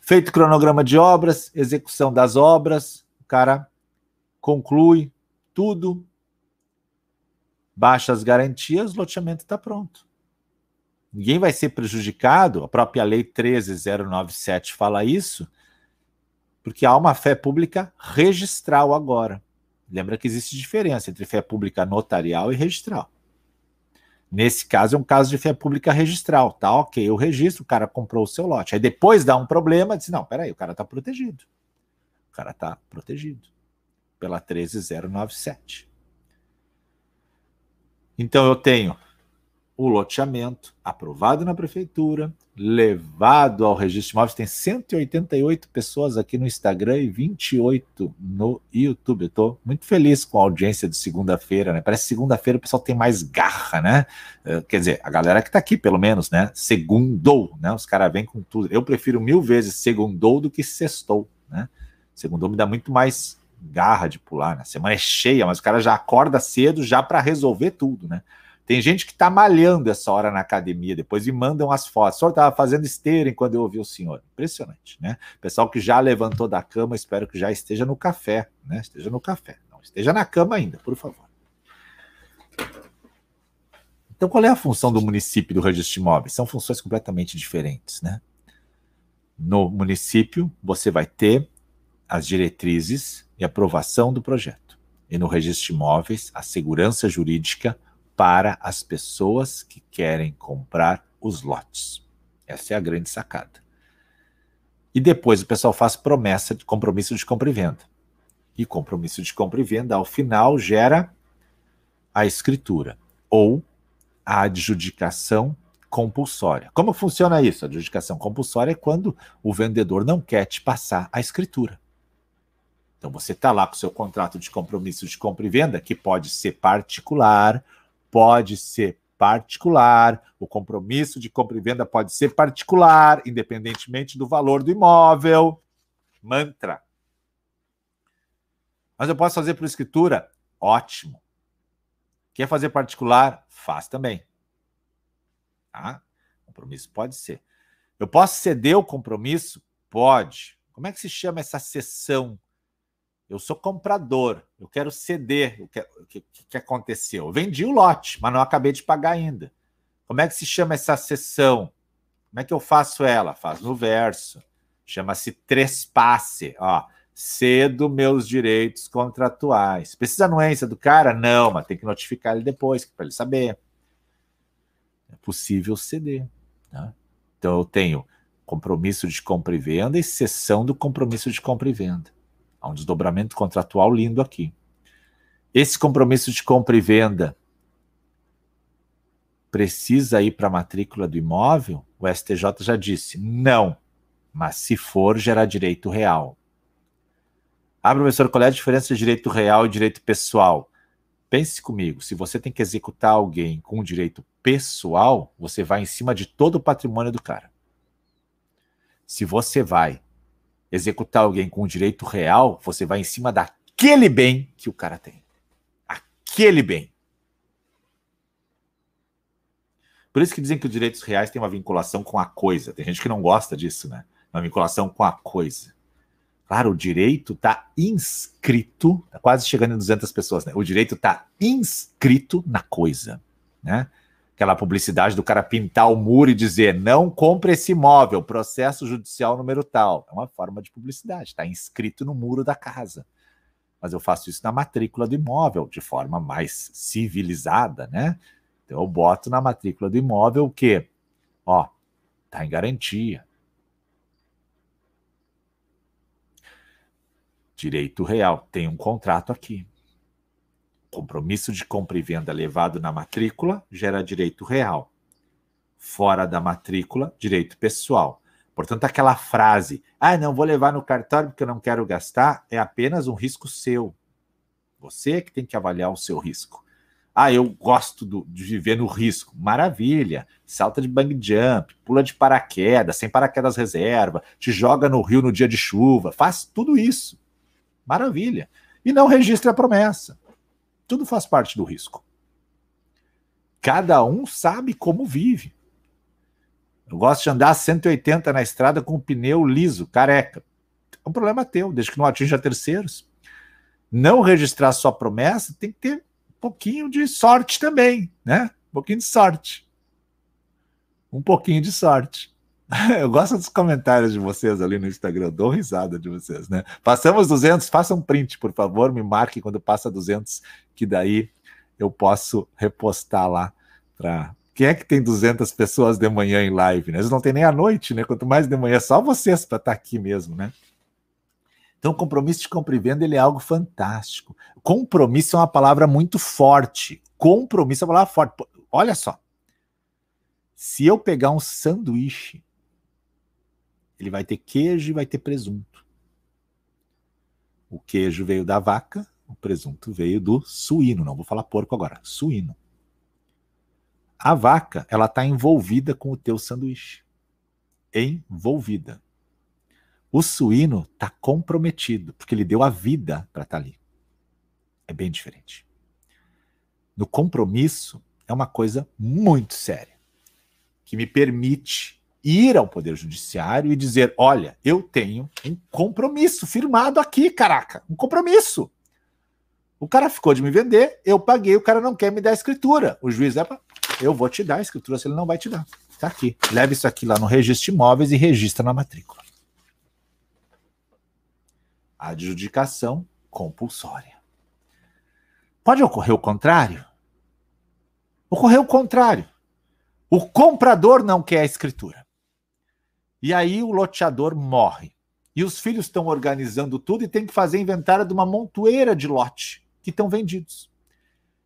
Feito cronograma de obras, execução das obras, o cara conclui tudo, baixa as garantias, o loteamento está pronto. Ninguém vai ser prejudicado, a própria Lei 13097 fala isso, porque há uma fé pública registral agora. Lembra que existe diferença entre fé pública notarial e registral. Nesse caso, é um caso de fé pública registral. Tá ok, o registro, o cara comprou o seu lote. Aí depois dá um problema, diz: não, peraí, o cara está protegido. O cara está protegido pela 13097. Então eu tenho o loteamento, aprovado na prefeitura, levado ao registro de imóveis. Tem 188 pessoas aqui no Instagram e 28 no YouTube. Eu estou muito feliz com a audiência de segunda-feira, né? Parece que segunda-feira o pessoal tem mais garra, né? Eh, quer dizer, a galera que está aqui, pelo menos, né? Segundou, né? Os caras vêm com tudo. Eu prefiro mil vezes segundou do que sextou, né? Segundou me dá muito mais garra de pular, né? A semana é cheia, mas o cara já acorda cedo já para resolver tudo, né? Tem gente que está malhando essa hora na academia, depois me mandam as fotos. O senhor estava fazendo esteira enquanto eu ouvi o senhor. Impressionante, né? Pessoal que já levantou da cama, espero que já esteja no café, né? Esteja no café. Não esteja na cama ainda, por favor. Então, qual é a função do município do registro de imóveis? São funções completamente diferentes, né? No município, você vai ter as diretrizes e aprovação do projeto. E no registro de imóveis, a segurança jurídica para as pessoas que querem comprar os lotes. Essa é a grande sacada. E depois o pessoal faz promessa de compromisso de compra e venda. E compromisso de compra e venda, ao final, gera a escritura ou a adjudicação compulsória. Como funciona isso? A adjudicação compulsória é quando o vendedor não quer te passar a escritura. Então você está lá com o seu contrato de compromisso de compra e venda, que pode ser particular pode ser particular, o compromisso de compra e venda pode ser particular, independentemente do valor do imóvel. Mantra. Mas eu posso fazer por escritura? Ótimo. Quer fazer particular? Faz também. Tá? Compromisso pode ser. Eu posso ceder o compromisso? Pode. Como é que se chama essa cessão? Eu sou comprador, eu quero ceder. O que, que, que aconteceu? Eu vendi o lote, mas não acabei de pagar ainda. Como é que se chama essa cessão? Como é que eu faço ela? Faz no verso. Chama-se trespasse. Ó, cedo meus direitos contratuais. Precisa anuência do cara? Não, mas tem que notificar ele depois, para ele saber. É possível ceder. Tá? Então eu tenho compromisso de compra e venda e cessão do compromisso de compra e venda. Há um desdobramento contratual lindo aqui. Esse compromisso de compra e venda precisa ir para a matrícula do imóvel? O STJ já disse não, mas se for, gera direito real. Ah, professor, qual é a diferença de direito real e direito pessoal? Pense comigo, se você tem que executar alguém com direito pessoal, você vai em cima de todo o patrimônio do cara. Se você vai executar alguém com direito real, você vai em cima daquele bem que o cara tem. Aquele bem. Por isso que dizem que os direitos reais têm uma vinculação com a coisa. Tem gente que não gosta disso, né? Uma vinculação com a coisa. Claro, o direito está inscrito, tá quase chegando em 200 pessoas, né? O direito está inscrito na coisa, né? Aquela publicidade do cara pintar o muro e dizer não compre esse imóvel, processo judicial número tal. É uma forma de publicidade, está inscrito no muro da casa. Mas eu faço isso na matrícula do imóvel, de forma mais civilizada, né? Então eu boto na matrícula do imóvel o quê? Ó, tá em garantia. Direito real, tem um contrato aqui. Compromisso de compra e venda levado na matrícula gera direito real. Fora da matrícula, direito pessoal. Portanto, aquela frase, ah, não vou levar no cartório porque eu não quero gastar, é apenas um risco seu. Você que tem que avaliar o seu risco. Ah, eu gosto do, de viver no risco. Maravilha. Salta de bang jump, pula de paraquedas, sem paraquedas reserva, te joga no rio no dia de chuva. Faz tudo isso. Maravilha. E não registre a promessa. Tudo faz parte do risco. Cada um sabe como vive. Eu gosto de andar 180 na estrada com o pneu liso, careca. É um problema teu, desde que não atinja terceiros. Não registrar sua promessa tem que ter pouquinho de sorte também, né? Um pouquinho de sorte. Um pouquinho de sorte. Eu gosto dos comentários de vocês ali no Instagram, dou risada de vocês, né? Passamos 200, faça um print, por favor, me marque quando passa 200, que daí eu posso repostar lá para quem é que tem 200 pessoas de manhã em live, né? Eles não tem nem à noite, né? Quanto mais de manhã, só vocês para estar tá aqui mesmo, né? Então, compromisso de compra e venda ele é algo fantástico. Compromisso é uma palavra muito forte. Compromisso é uma palavra forte. Olha só. Se eu pegar um sanduíche, ele vai ter queijo e vai ter presunto. O queijo veio da vaca, o presunto veio do suíno. Não vou falar porco agora, suíno. A vaca, ela está envolvida com o teu sanduíche. Envolvida. O suíno está comprometido, porque ele deu a vida para estar tá ali. É bem diferente. No compromisso, é uma coisa muito séria, que me permite ir ao Poder Judiciário e dizer: olha, eu tenho um compromisso firmado aqui, caraca, um compromisso. O cara ficou de me vender, eu paguei, o cara não quer me dar a escritura. O juiz é eu vou te dar a escritura, se ele não vai te dar. Está aqui. Leve isso aqui lá no registro de imóveis e registra na matrícula adjudicação compulsória. Pode ocorrer o contrário? Ocorreu o contrário. O comprador não quer a escritura. E aí o loteador morre. E os filhos estão organizando tudo e tem que fazer inventário de uma montoeira de lote que estão vendidos.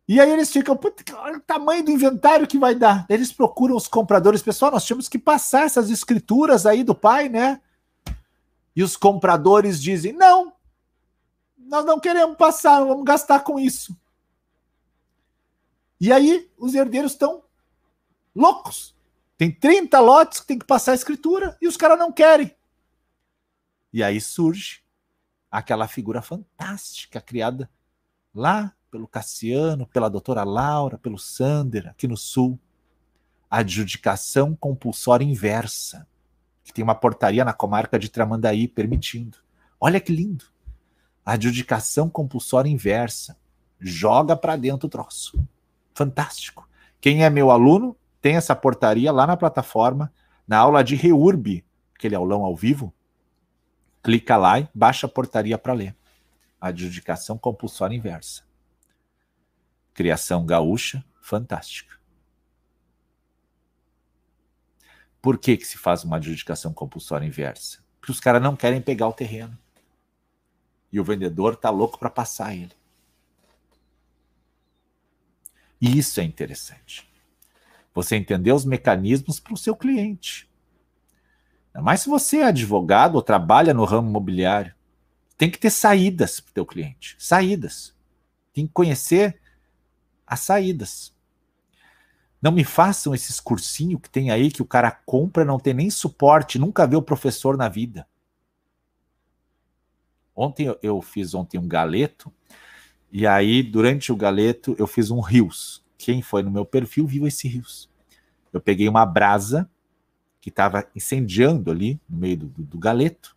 E aí eles ficam, olha o tamanho do inventário que vai dar. Eles procuram os compradores, pessoal, nós temos que passar essas escrituras aí do pai, né? E os compradores dizem: não, nós não queremos passar, vamos gastar com isso. E aí os herdeiros estão loucos. Tem 30 lotes que tem que passar a escritura e os caras não querem. E aí surge aquela figura fantástica criada lá pelo Cassiano, pela doutora Laura, pelo Sander, aqui no Sul. adjudicação compulsória inversa, que tem uma portaria na comarca de Tramandaí permitindo. Olha que lindo. Adjudicação compulsória inversa. Joga para dentro o troço. Fantástico. Quem é meu aluno tem essa portaria lá na plataforma, na aula de REURB, aquele aulão ao vivo. Clica lá e baixa a portaria para ler. Adjudicação compulsória inversa. Criação gaúcha, fantástica. Por que, que se faz uma adjudicação compulsória inversa? Porque os caras não querem pegar o terreno. E o vendedor tá louco para passar ele. E isso é interessante. Você entender os mecanismos para o seu cliente. Mas se você é advogado ou trabalha no ramo imobiliário, tem que ter saídas para o teu cliente. Saídas. Tem que conhecer as saídas. Não me façam esses cursinhos que tem aí que o cara compra, não tem nem suporte, nunca vê o professor na vida. Ontem eu fiz ontem um galeto e aí durante o galeto eu fiz um rios. Quem foi no meu perfil viu esse rios. Eu peguei uma brasa que estava incendiando ali no meio do, do, galeto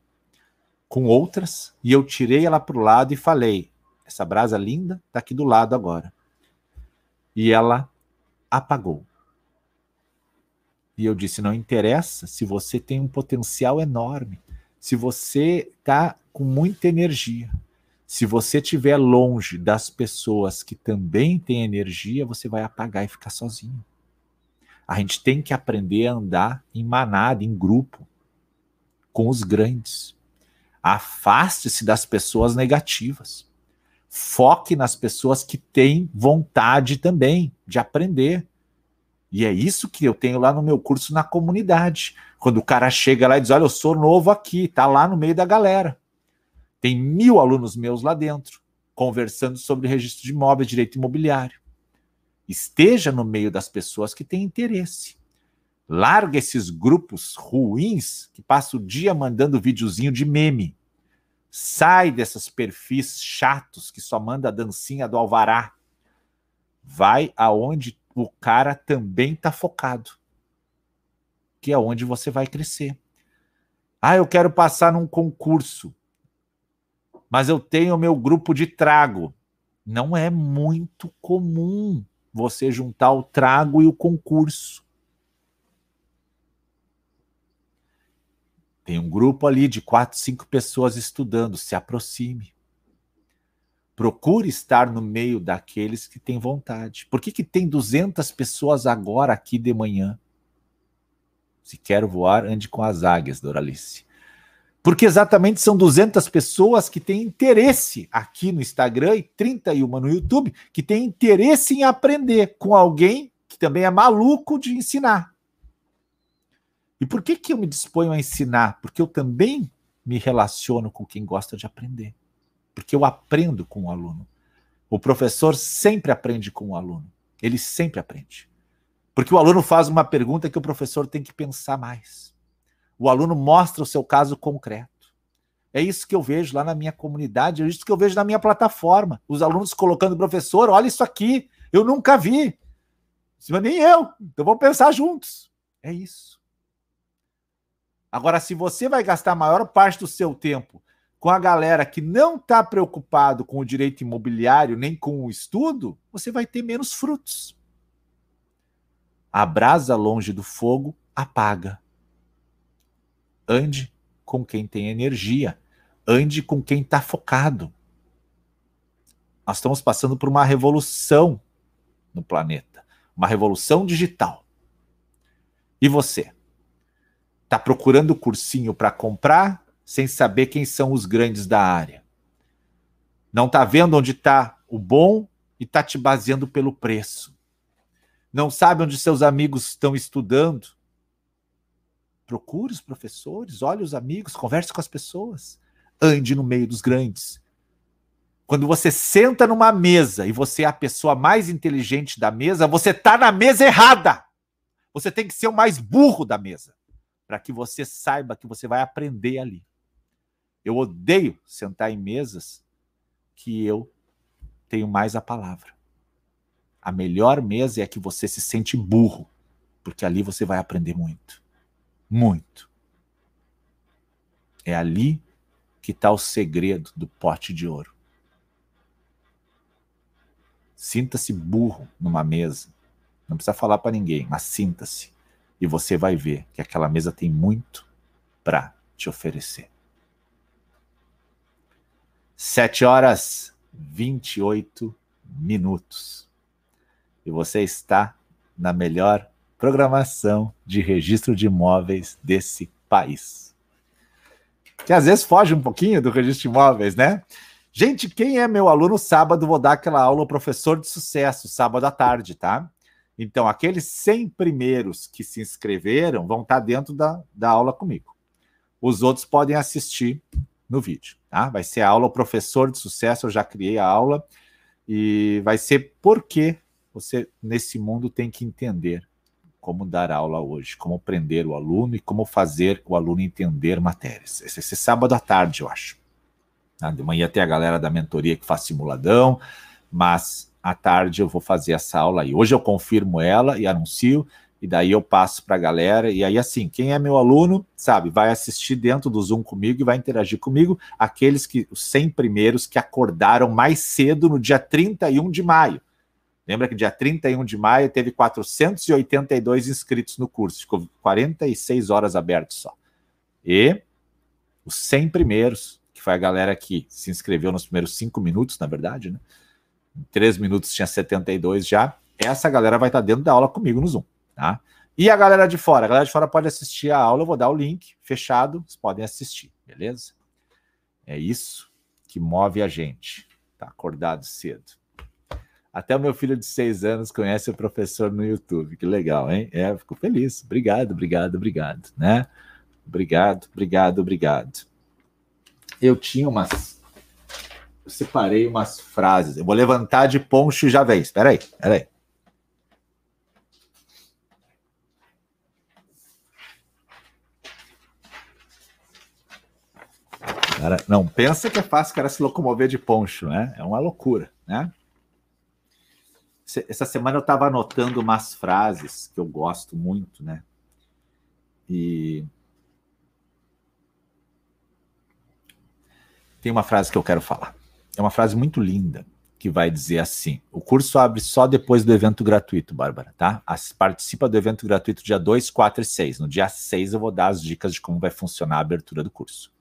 com outras e eu tirei ela para o lado e falei: essa brasa linda está aqui do lado agora. E ela apagou. E eu disse: não interessa se você tem um potencial enorme, se você está com muita energia, se você estiver longe das pessoas que também têm energia, você vai apagar e ficar sozinho. A gente tem que aprender a andar em manada, em grupo, com os grandes. Afaste-se das pessoas negativas. Foque nas pessoas que têm vontade também de aprender. E é isso que eu tenho lá no meu curso na comunidade. Quando o cara chega lá e diz: Olha, eu sou novo aqui, tá lá no meio da galera. Tem mil alunos meus lá dentro, conversando sobre registro de imóveis, direito imobiliário. Esteja no meio das pessoas que têm interesse. Larga esses grupos ruins que passam o dia mandando videozinho de meme. Sai desses perfis chatos que só manda a dancinha do alvará. Vai aonde o cara também está focado. Que é onde você vai crescer. Ah, eu quero passar num concurso. Mas eu tenho meu grupo de trago. Não é muito comum você juntar o trago e o concurso. Tem um grupo ali de quatro, cinco pessoas estudando, se aproxime. Procure estar no meio daqueles que têm vontade. Por que, que tem 200 pessoas agora aqui de manhã? Se quer voar, ande com as águias, Doralice. Porque exatamente são 200 pessoas que têm interesse aqui no Instagram e 31 no YouTube, que têm interesse em aprender com alguém que também é maluco de ensinar. E por que, que eu me disponho a ensinar? Porque eu também me relaciono com quem gosta de aprender. Porque eu aprendo com o aluno. O professor sempre aprende com o aluno. Ele sempre aprende. Porque o aluno faz uma pergunta que o professor tem que pensar mais. O aluno mostra o seu caso concreto. É isso que eu vejo lá na minha comunidade, é isso que eu vejo na minha plataforma. Os alunos colocando, professor, olha isso aqui, eu nunca vi. Nem eu, então vamos pensar juntos. É isso. Agora, se você vai gastar a maior parte do seu tempo com a galera que não está preocupado com o direito imobiliário nem com o estudo, você vai ter menos frutos. A brasa longe do fogo apaga. Ande com quem tem energia. Ande com quem está focado. Nós estamos passando por uma revolução no planeta uma revolução digital. E você? Está procurando cursinho para comprar sem saber quem são os grandes da área. Não está vendo onde está o bom e está te baseando pelo preço. Não sabe onde seus amigos estão estudando. Procure os professores, olhe os amigos, converse com as pessoas. Ande no meio dos grandes. Quando você senta numa mesa e você é a pessoa mais inteligente da mesa, você está na mesa errada. Você tem que ser o mais burro da mesa para que você saiba que você vai aprender ali. Eu odeio sentar em mesas que eu tenho mais a palavra. A melhor mesa é a que você se sente burro porque ali você vai aprender muito. Muito. É ali que está o segredo do pote de ouro. Sinta-se burro numa mesa. Não precisa falar para ninguém, mas sinta-se. E você vai ver que aquela mesa tem muito para te oferecer. 7 horas 28 minutos. E você está na melhor programação de registro de imóveis desse país. Que às vezes foge um pouquinho do registro de imóveis, né? Gente, quem é meu aluno sábado, vou dar aquela aula professor de sucesso, sábado à tarde, tá? Então, aqueles 100 primeiros que se inscreveram vão estar dentro da, da aula comigo. Os outros podem assistir no vídeo, tá? Vai ser a aula professor de sucesso, eu já criei a aula, e vai ser porque você, nesse mundo, tem que entender como dar aula hoje, como prender o aluno e como fazer o aluno entender matérias. Esse, esse sábado à tarde, eu acho. Tá? De manhã tem a galera da mentoria que faz simuladão, mas à tarde eu vou fazer essa aula aí. Hoje eu confirmo ela e anuncio, e daí eu passo para a galera. E aí, assim, quem é meu aluno, sabe, vai assistir dentro do Zoom comigo e vai interagir comigo. Aqueles que, os 100 primeiros que acordaram mais cedo no dia 31 de maio. Lembra que dia 31 de maio teve 482 inscritos no curso, ficou 46 horas aberto só. E os 100 primeiros, que foi a galera que se inscreveu nos primeiros 5 minutos, na verdade, né? Em 3 minutos tinha 72 já. Essa galera vai estar dentro da aula comigo no Zoom, tá? E a galera de fora? A galera de fora pode assistir a aula, eu vou dar o link fechado, vocês podem assistir, beleza? É isso que move a gente, tá acordado cedo. Até o meu filho de seis anos conhece o professor no YouTube. Que legal, hein? É, fico feliz. Obrigado, obrigado, obrigado, né? Obrigado, obrigado, obrigado. Eu tinha umas. Eu separei umas frases. Eu vou levantar de poncho e já vem. Espera aí, espera aí. Cara, não pensa que é fácil o cara se locomover de poncho, né? É uma loucura, né? Essa semana eu estava anotando umas frases que eu gosto muito, né? E tem uma frase que eu quero falar. É uma frase muito linda que vai dizer assim: o curso abre só depois do evento gratuito, Bárbara, tá? As, participa do evento gratuito dia 2, 4 e 6. No dia 6 eu vou dar as dicas de como vai funcionar a abertura do curso.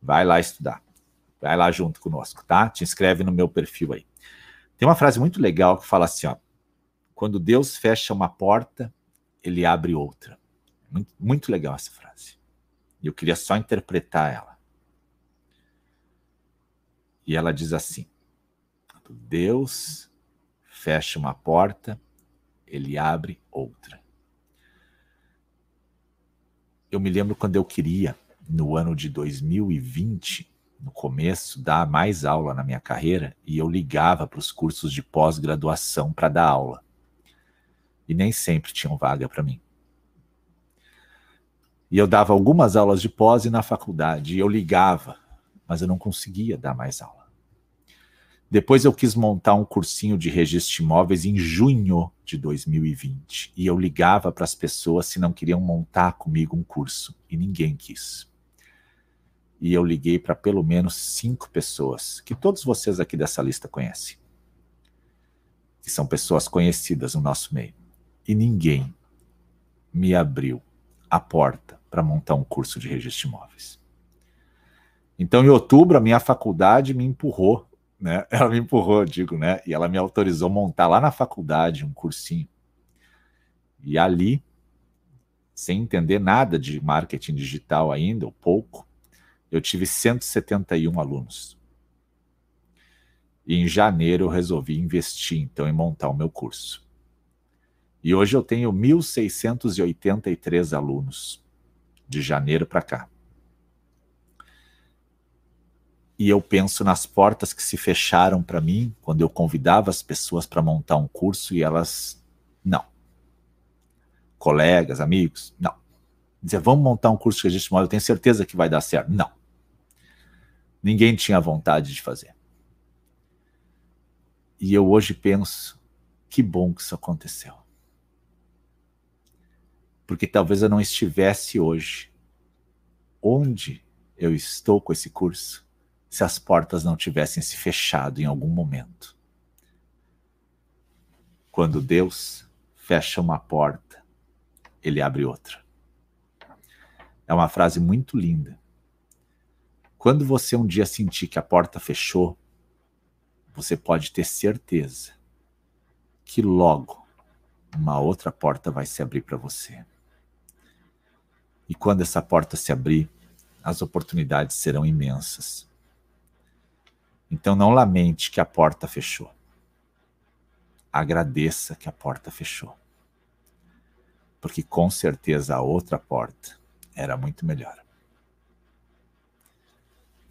Vai lá estudar. Vai lá junto conosco, tá? Te inscreve no meu perfil aí. Tem uma frase muito legal que fala assim, ó, quando Deus fecha uma porta, ele abre outra. Muito, muito legal essa frase. E eu queria só interpretar ela. E ela diz assim: Deus fecha uma porta, ele abre outra. Eu me lembro quando eu queria, no ano de 2020, no começo, dar mais aula na minha carreira e eu ligava para os cursos de pós-graduação para dar aula. E nem sempre tinham vaga para mim. E eu dava algumas aulas de pós e na faculdade, e eu ligava, mas eu não conseguia dar mais aula. Depois eu quis montar um cursinho de registro de imóveis em junho de 2020, e eu ligava para as pessoas se não queriam montar comigo um curso, e ninguém quis e eu liguei para pelo menos cinco pessoas que todos vocês aqui dessa lista conhecem. Que são pessoas conhecidas no nosso meio. E ninguém me abriu a porta para montar um curso de registro de imóveis. Então, em outubro, a minha faculdade me empurrou, né? Ela me empurrou, digo, né? E ela me autorizou montar lá na faculdade um cursinho. E ali, sem entender nada de marketing digital ainda, ou pouco, eu tive 171 alunos. E em janeiro eu resolvi investir então em montar o meu curso. E hoje eu tenho 1.683 alunos, de janeiro para cá. E eu penso nas portas que se fecharam para mim quando eu convidava as pessoas para montar um curso e elas não. Colegas, amigos, não. Dizer, vamos montar um curso de registro imóvel, eu tenho certeza que vai dar certo. Não. Ninguém tinha vontade de fazer. E eu hoje penso, que bom que isso aconteceu. Porque talvez eu não estivesse hoje onde eu estou com esse curso se as portas não tivessem se fechado em algum momento. Quando Deus fecha uma porta, ele abre outra. É uma frase muito linda. Quando você um dia sentir que a porta fechou, você pode ter certeza que logo uma outra porta vai se abrir para você. E quando essa porta se abrir, as oportunidades serão imensas. Então não lamente que a porta fechou. Agradeça que a porta fechou. Porque com certeza a outra porta era muito melhor.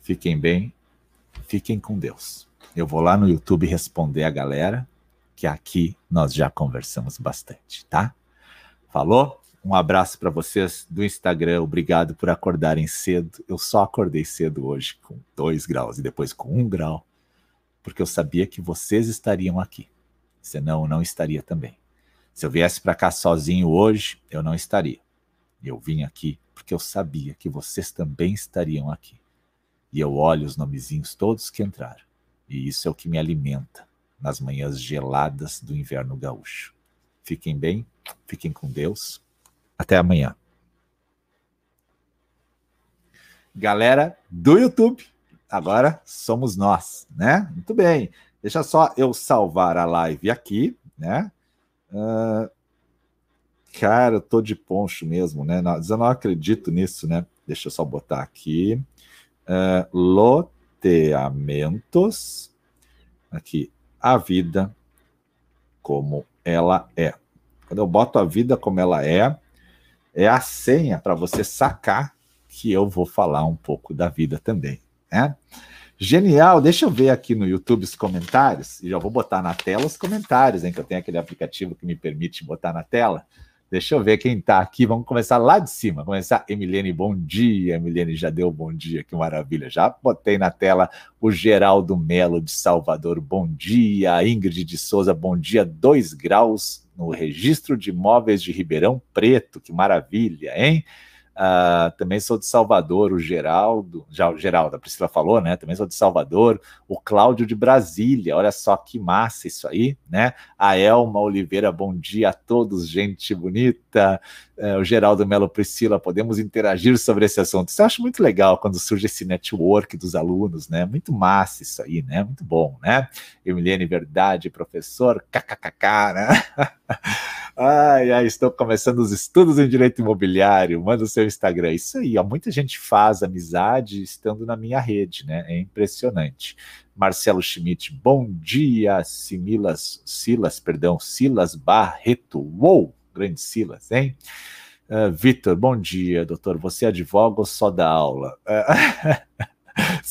Fiquem bem, fiquem com Deus. Eu vou lá no YouTube responder a galera, que aqui nós já conversamos bastante, tá? Falou? Um abraço para vocês do Instagram. Obrigado por acordarem cedo. Eu só acordei cedo hoje com 2 graus e depois com 1 um grau, porque eu sabia que vocês estariam aqui. Senão eu não estaria também. Se eu viesse para cá sozinho hoje, eu não estaria. Eu vim aqui porque eu sabia que vocês também estariam aqui. E eu olho os nomezinhos todos que entraram. E isso é o que me alimenta nas manhãs geladas do inverno gaúcho. Fiquem bem, fiquem com Deus. Até amanhã. Galera do YouTube, agora somos nós, né? Muito bem. Deixa só eu salvar a live aqui, né? Uh, cara, eu tô de poncho mesmo, né? Eu não acredito nisso, né? Deixa eu só botar aqui. Uh, loteamentos. Aqui, a vida como ela é. Quando eu boto a vida como ela é, é a senha para você sacar que eu vou falar um pouco da vida também, né? Genial, deixa eu ver aqui no YouTube os comentários, e já vou botar na tela os comentários, hein, que eu tenho aquele aplicativo que me permite botar na tela. Deixa eu ver quem está aqui. Vamos começar lá de cima. Começar. Emilene, bom dia. Emilene já deu bom dia, que maravilha. Já botei na tela o Geraldo Melo de Salvador, bom dia. Ingrid de Souza, bom dia. Dois graus no registro de imóveis de Ribeirão Preto, que maravilha, hein? Uh, também sou de Salvador, o Geraldo, já o Geraldo, a Priscila falou, né? Também sou de Salvador, o Cláudio de Brasília, olha só que massa isso aí, né? A Elma Oliveira, bom dia a todos, gente bonita. Uh, o Geraldo Melo Priscila, podemos interagir sobre esse assunto. Isso eu acho muito legal quando surge esse network dos alunos, né? Muito massa isso aí, né? Muito bom, né? Emiliane Verdade, professor, kkkk, né? Ai, ai, estou começando os estudos em direito imobiliário. Manda o seu Instagram. Isso aí, ó, muita gente faz amizade estando na minha rede, né? É impressionante. Marcelo Schmidt, bom dia. Similas, Silas, perdão, Silas Barreto. Uou, grande Silas, hein? Uh, Vitor, bom dia, doutor. Você advoga ou só dá aula?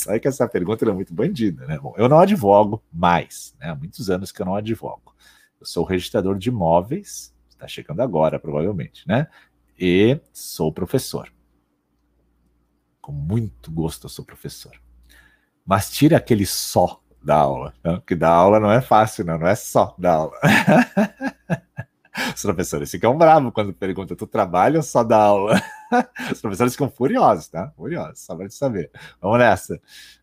Uh, que essa pergunta é muito bandida, né? Bom, eu não advogo mais, né? Há muitos anos que eu não advogo. Eu sou registrador de imóveis Está chegando agora, provavelmente, né? E sou professor. Com muito gosto eu sou professor. Mas tira aquele só da aula, né? que da aula não é fácil, não, não é só da aula. Os professores ficam bravos quando perguntam: tu trabalha ou só dá aula? Os professores ficam furiosos, tá? Furiosos, só para te saber. Vamos nessa.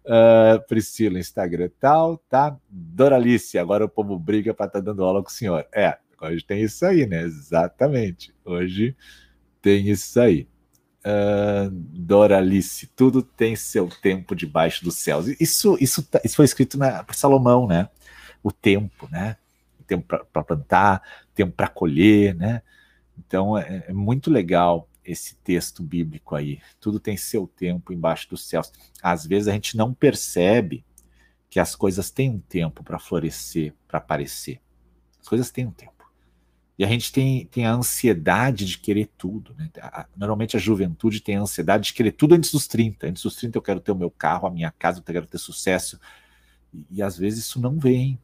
Uh, Priscila, Instagram tal, tá? Doralice, agora o povo briga para estar tá dando aula com o senhor. É, Hoje tem isso aí, né? Exatamente. Hoje tem isso aí. Uh, Doralice, tudo tem seu tempo debaixo dos céus. Isso, isso, tá, isso foi escrito na, por Salomão, né? O tempo, né? Tempo para plantar, tempo para colher, né? Então é, é muito legal esse texto bíblico aí. Tudo tem seu tempo embaixo dos céus. Às vezes a gente não percebe que as coisas têm um tempo para florescer, para aparecer. As coisas têm um tempo. E a gente tem, tem a ansiedade de querer tudo. Né? Normalmente a juventude tem a ansiedade de querer tudo antes dos 30. Antes dos 30 eu quero ter o meu carro, a minha casa, eu quero ter sucesso. E, e às vezes isso não vem.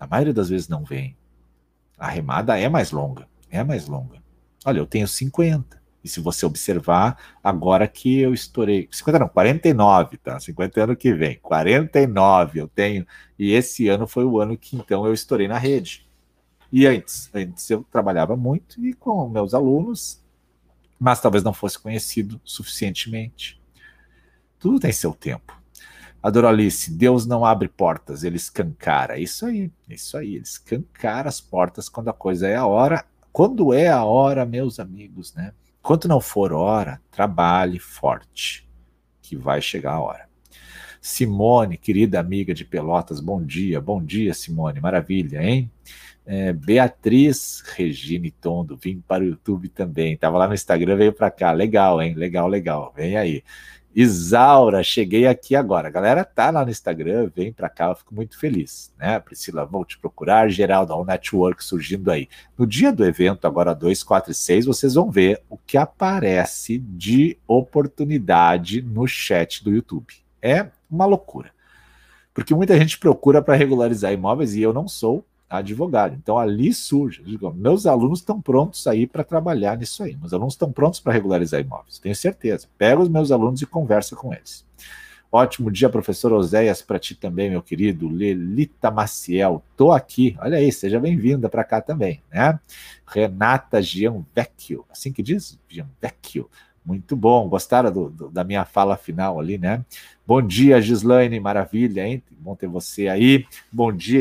A maioria das vezes não vem. A remada é mais longa. É mais longa. Olha, eu tenho 50. E se você observar, agora que eu estourei. 50 não, 49, tá? 50 ano que vem. 49 eu tenho. E esse ano foi o ano que então eu estourei na rede E antes, antes eu trabalhava muito e com meus alunos, mas talvez não fosse conhecido suficientemente. Tudo tem seu tempo. A Doralice, Deus não abre portas, ele escancara. Isso aí, isso aí, ele escancara as portas quando a coisa é a hora. Quando é a hora, meus amigos, né? Quando não for hora, trabalhe forte, que vai chegar a hora. Simone, querida amiga de Pelotas, bom dia, bom dia, Simone, maravilha, hein? É, Beatriz Regine Tondo, vim para o YouTube também, estava lá no Instagram, veio para cá, legal, hein? Legal, legal, vem aí. Isaura, cheguei aqui agora. A galera tá lá no Instagram, vem para cá, eu fico muito feliz, né? Priscila, vou te procurar. Geraldo, o network surgindo aí. No dia do evento, agora 2, 4 e 6, vocês vão ver o que aparece de oportunidade no chat do YouTube. É uma loucura. Porque muita gente procura para regularizar imóveis e eu não sou advogado. Então ali surge, digo, meus alunos estão prontos aí para trabalhar nisso aí. Meus alunos estão prontos para regularizar imóveis, tenho certeza. Pega os meus alunos e conversa com eles. Ótimo dia, professor Oséias, para ti também, meu querido. Lelita Maciel, tô aqui. Olha aí, seja bem-vinda para cá também, né? Renata Gianvecchio, assim que diz? Gianvecchio. Muito bom, gostaram do, do, da minha fala final ali, né? Bom dia, Gislaine, maravilha, hein? Bom ter você aí. Bom dia,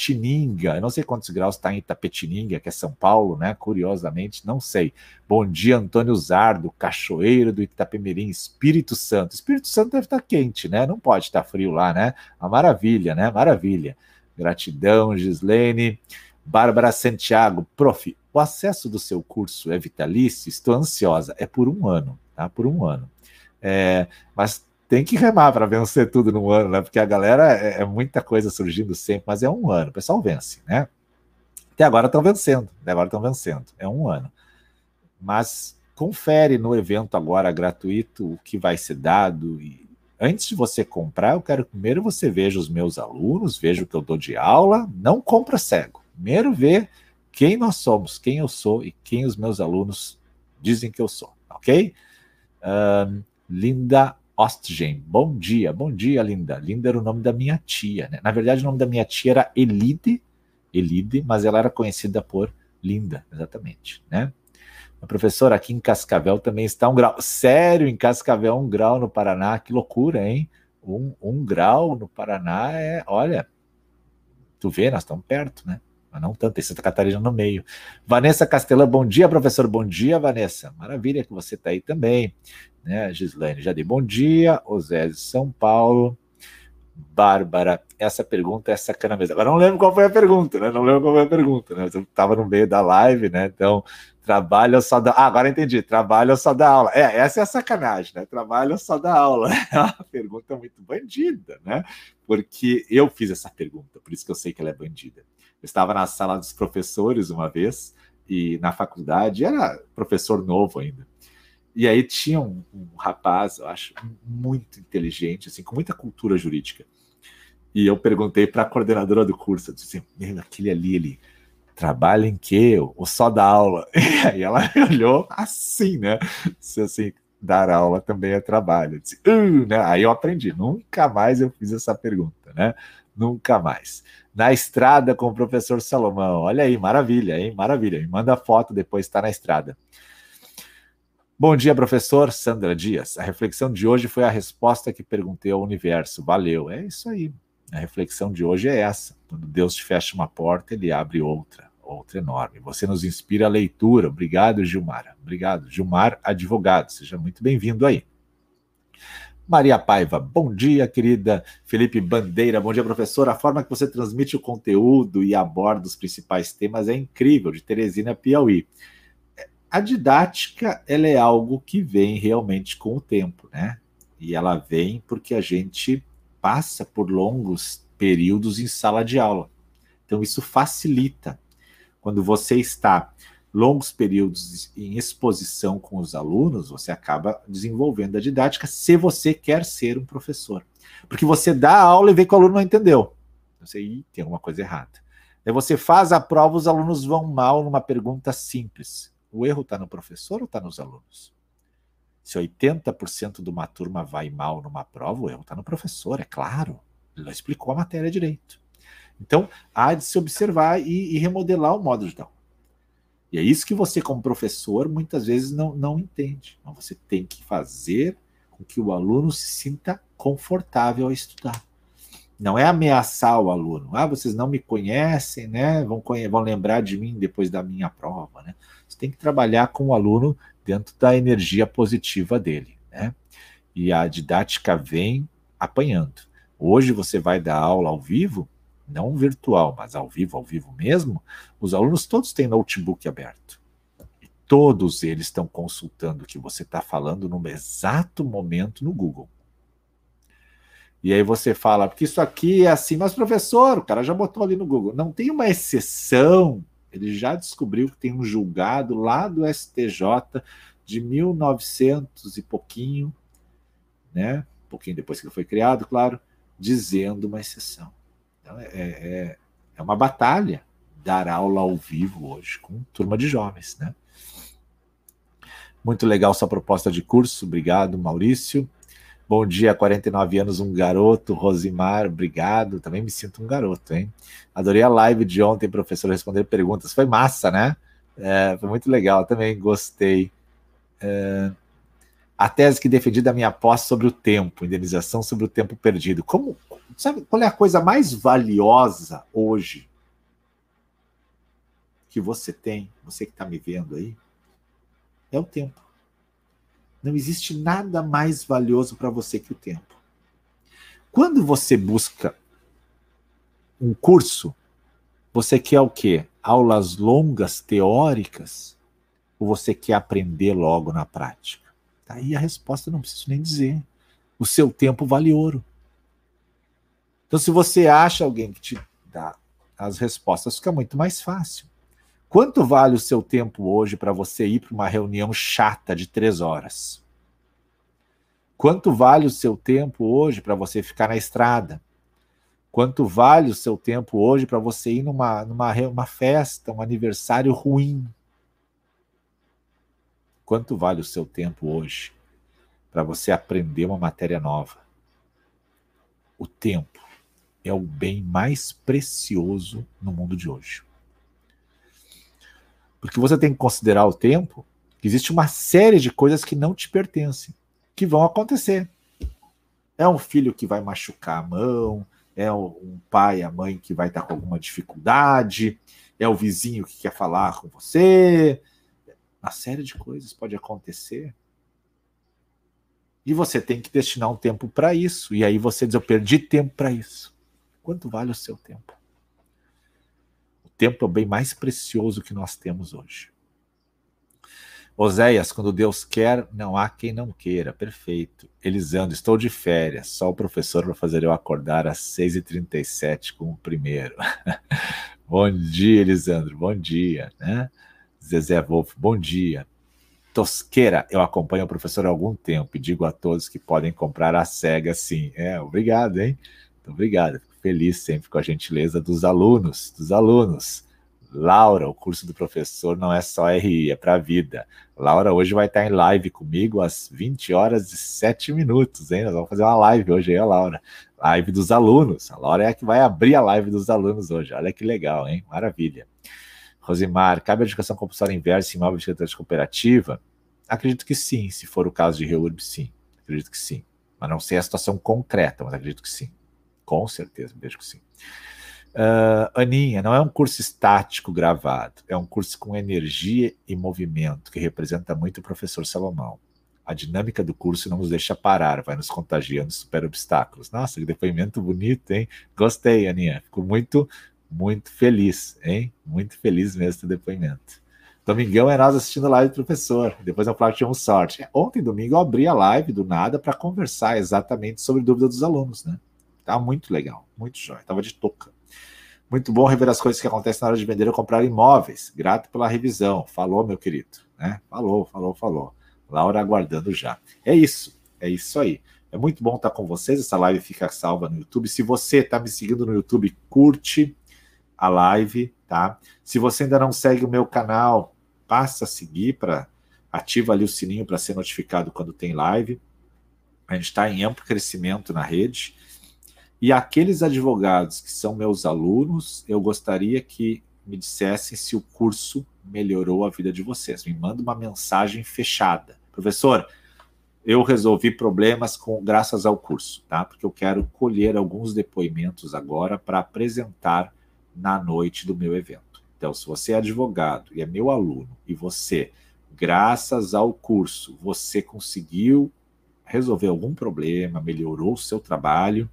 Itapetininga. Eu não sei quantos graus está em Itapetininga, que é São Paulo, né? Curiosamente, não sei. Bom dia, Antônio Zardo, cachoeiro do Itapemirim, Espírito Santo. Espírito Santo deve estar tá quente, né? Não pode estar tá frio lá, né? Uma maravilha, né? Maravilha. Gratidão, Gislaine. Bárbara Santiago, prof, o acesso do seu curso é vitalício? Estou ansiosa. É por um ano, tá? Por um ano. É, mas tem que remar para vencer tudo num ano, né? Porque a galera é, é, muita coisa surgindo sempre, mas é um ano. O pessoal vence, né? Até agora estão vencendo, até agora estão vencendo. É um ano. Mas confere no evento agora gratuito o que vai ser dado e antes de você comprar, eu quero que primeiro você veja os meus alunos, veja o que eu dou de aula, não compra cego. Primeiro vê quem nós somos, quem eu sou e quem os meus alunos dizem que eu sou, ok? Linda Ostgen, bom dia, bom dia, Linda. Linda era o nome da minha tia, né? Na verdade, o nome da minha tia era Elide, Elide, mas ela era conhecida por Linda, exatamente, né? A professora aqui em Cascavel também está um grau. Sério, em Cascavel, um grau no Paraná, que loucura, hein? Um, um grau no Paraná é, olha, tu vê, nós estamos perto, né? mas não tanto, tem Santa Catarina no meio. Vanessa Castelã, bom dia, professor. Bom dia, Vanessa. Maravilha que você está aí também. Né, Gislaine, dei bom dia. Osésio São Paulo. Bárbara, essa pergunta é sacana mesmo. Agora não lembro qual foi a pergunta, né? Não lembro qual foi a pergunta, né? Eu estava no meio da live, né? Então, trabalho ou só da. Ah, agora entendi. Trabalho ou só da aula. É, essa é a sacanagem, né? Trabalho ou só da aula. É uma pergunta muito bandida, né? Porque eu fiz essa pergunta, por isso que eu sei que ela é bandida. Eu estava na sala dos professores uma vez, e na faculdade, era professor novo ainda. E aí tinha um, um rapaz, eu acho, muito inteligente, assim, com muita cultura jurídica. E eu perguntei para a coordenadora do curso, eu disse aquele ali, ele trabalha em quê? Ou só dá aula? E aí ela olhou assim, né? Se assim, dar aula também é trabalho. Eu disse, uh, né? Aí eu aprendi, nunca mais eu fiz essa pergunta, né? Nunca mais na estrada com o professor Salomão. Olha aí, maravilha, hein? Maravilha. Me manda foto depois, está na estrada. Bom dia, professor Sandra Dias. A reflexão de hoje foi a resposta que perguntei ao universo. Valeu. É isso aí. A reflexão de hoje é essa. Quando Deus te fecha uma porta, ele abre outra, outra enorme. Você nos inspira a leitura. Obrigado, Gilmar. Obrigado. Gilmar, advogado. Seja muito bem-vindo aí. Maria Paiva, bom dia, querida. Felipe Bandeira, bom dia, professor. A forma que você transmite o conteúdo e aborda os principais temas é incrível, de Teresina Piauí. A didática, ela é algo que vem realmente com o tempo, né? E ela vem porque a gente passa por longos períodos em sala de aula. Então, isso facilita. Quando você está longos períodos em exposição com os alunos, você acaba desenvolvendo a didática se você quer ser um professor. Porque você dá a aula e vê que o aluno não entendeu. Você aí tem alguma coisa errada. Aí você faz a prova, os alunos vão mal numa pergunta simples. O erro está no professor ou está nos alunos? Se 80% de uma turma vai mal numa prova, o erro está no professor, é claro. Ele não explicou a matéria direito. Então, há de se observar e, e remodelar o modo de aula. E é isso que você, como professor, muitas vezes não, não entende. Então, você tem que fazer com que o aluno se sinta confortável a estudar. Não é ameaçar o aluno. Ah, vocês não me conhecem, né? Vão, vão lembrar de mim depois da minha prova, né? Você tem que trabalhar com o aluno dentro da energia positiva dele, né? E a didática vem apanhando. Hoje você vai dar aula ao vivo, não virtual, mas ao vivo, ao vivo mesmo. Os alunos todos têm notebook aberto. E todos eles estão consultando o que você está falando no exato momento no Google. E aí você fala, porque isso aqui é assim, mas professor, o cara já botou ali no Google. Não tem uma exceção. Ele já descobriu que tem um julgado lá do STJ de 1900 e pouquinho, né? Um pouquinho depois que foi criado, claro, dizendo uma exceção. Então é, é, é uma batalha dar aula ao vivo hoje com turma de jovens, né? Muito legal sua proposta de curso, obrigado, Maurício. Bom dia, 49 anos, um garoto. Rosimar, obrigado. Também me sinto um garoto, hein? Adorei a live de ontem, professor, responder perguntas. Foi massa, né? É, foi muito legal, também gostei. É, a tese que defendi da minha posse sobre o tempo, indenização sobre o tempo perdido. Como, sabe, qual é a coisa mais valiosa hoje que você tem, você que está me vendo aí? É o tempo. Não existe nada mais valioso para você que o tempo. Quando você busca um curso, você quer o quê? Aulas longas, teóricas? Ou você quer aprender logo na prática? Aí a resposta não preciso nem dizer. O seu tempo vale ouro. Então, se você acha alguém que te dá as respostas, fica muito mais fácil. Quanto vale o seu tempo hoje para você ir para uma reunião chata de três horas? Quanto vale o seu tempo hoje para você ficar na estrada? Quanto vale o seu tempo hoje para você ir numa, numa uma festa, um aniversário ruim? Quanto vale o seu tempo hoje para você aprender uma matéria nova? O tempo é o bem mais precioso no mundo de hoje. Porque você tem que considerar o tempo que existe uma série de coisas que não te pertencem, que vão acontecer. É um filho que vai machucar a mão, é um pai, a mãe que vai estar com alguma dificuldade, é o vizinho que quer falar com você. Uma série de coisas pode acontecer. E você tem que destinar um tempo para isso. E aí você diz: Eu perdi tempo para isso. Quanto vale o seu tempo? Tempo é o bem mais precioso que nós temos hoje. Oséias, quando Deus quer, não há quem não queira. Perfeito. Elisandro, estou de férias. Só o professor para fazer eu acordar às 6h37 com o primeiro. bom dia, Elisandro. Bom dia. Né? Zezé Wolf, bom dia. Tosqueira, eu acompanho o professor há algum tempo e digo a todos que podem comprar a SEGA sim. É, obrigado, hein? Obrigado feliz sempre com a gentileza dos alunos, dos alunos. Laura, o curso do professor não é só RI, é para a vida. Laura hoje vai estar em live comigo às 20 horas e 7 minutos, hein? Nós vamos fazer uma live hoje aí, a Laura. Live dos alunos. A Laura é a que vai abrir a live dos alunos hoje. Olha que legal, hein? Maravilha. Rosimar, cabe a educação compulsória inversa em imóvel de de cooperativa? Acredito que sim, se for o caso de Reurb, sim. Acredito que sim. Mas não sei a situação concreta, mas acredito que sim. Com certeza, vejo que sim. Uh, Aninha, não é um curso estático gravado, é um curso com energia e movimento, que representa muito o professor Salomão. A dinâmica do curso não nos deixa parar, vai nos contagiando, supera obstáculos. Nossa, que depoimento bonito, hein? Gostei, Aninha. Fico muito, muito feliz, hein? Muito feliz mesmo do depoimento. Domingão é nós assistindo a live do professor. Depois eu falo que tivemos sorte. Ontem, domingo, eu abri a live do nada para conversar exatamente sobre dúvida dos alunos, né? Tá muito legal, muito jóia. Tava de touca. Muito bom rever as coisas que acontecem na hora de vender ou comprar imóveis. Grato pela revisão. Falou, meu querido. Né? Falou, falou, falou. Laura aguardando já. É isso, é isso aí. É muito bom estar com vocês. Essa live fica salva no YouTube. Se você está me seguindo no YouTube, curte a live, tá? Se você ainda não segue o meu canal, passa a seguir para ativa ali o sininho para ser notificado quando tem live. A gente está em amplo crescimento na rede E aqueles advogados que são meus alunos, eu gostaria que me dissessem se o curso melhorou a vida de vocês. Me manda uma mensagem fechada. Professor, eu resolvi problemas com graças ao curso, tá? Porque eu quero colher alguns depoimentos agora para apresentar na noite do meu evento. Então, se você é advogado e é meu aluno e você, graças ao curso, você conseguiu resolver algum problema, melhorou o seu trabalho,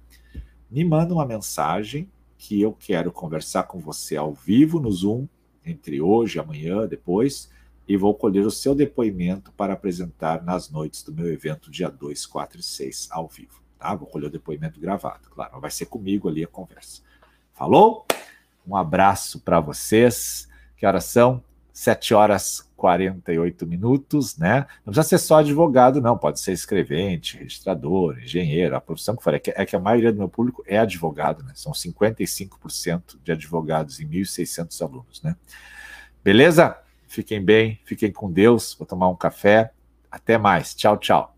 me manda uma mensagem que eu quero conversar com você ao vivo no Zoom, entre hoje, amanhã, depois, e vou colher o seu depoimento para apresentar nas noites do meu evento, dia 2, 4 e 6, ao vivo. Tá? Vou colher o depoimento gravado, claro, vai ser comigo ali a conversa. Falou? Um abraço para vocês. Que horas são? 7 horas 48 minutos, né? Não precisa ser só advogado, não. Pode ser escrevente, registrador, engenheiro, a profissão que for. É que, é que a maioria do meu público é advogado, né? São 55% de advogados e 1.600 alunos, né? Beleza? Fiquem bem, fiquem com Deus. Vou tomar um café. Até mais. Tchau, tchau.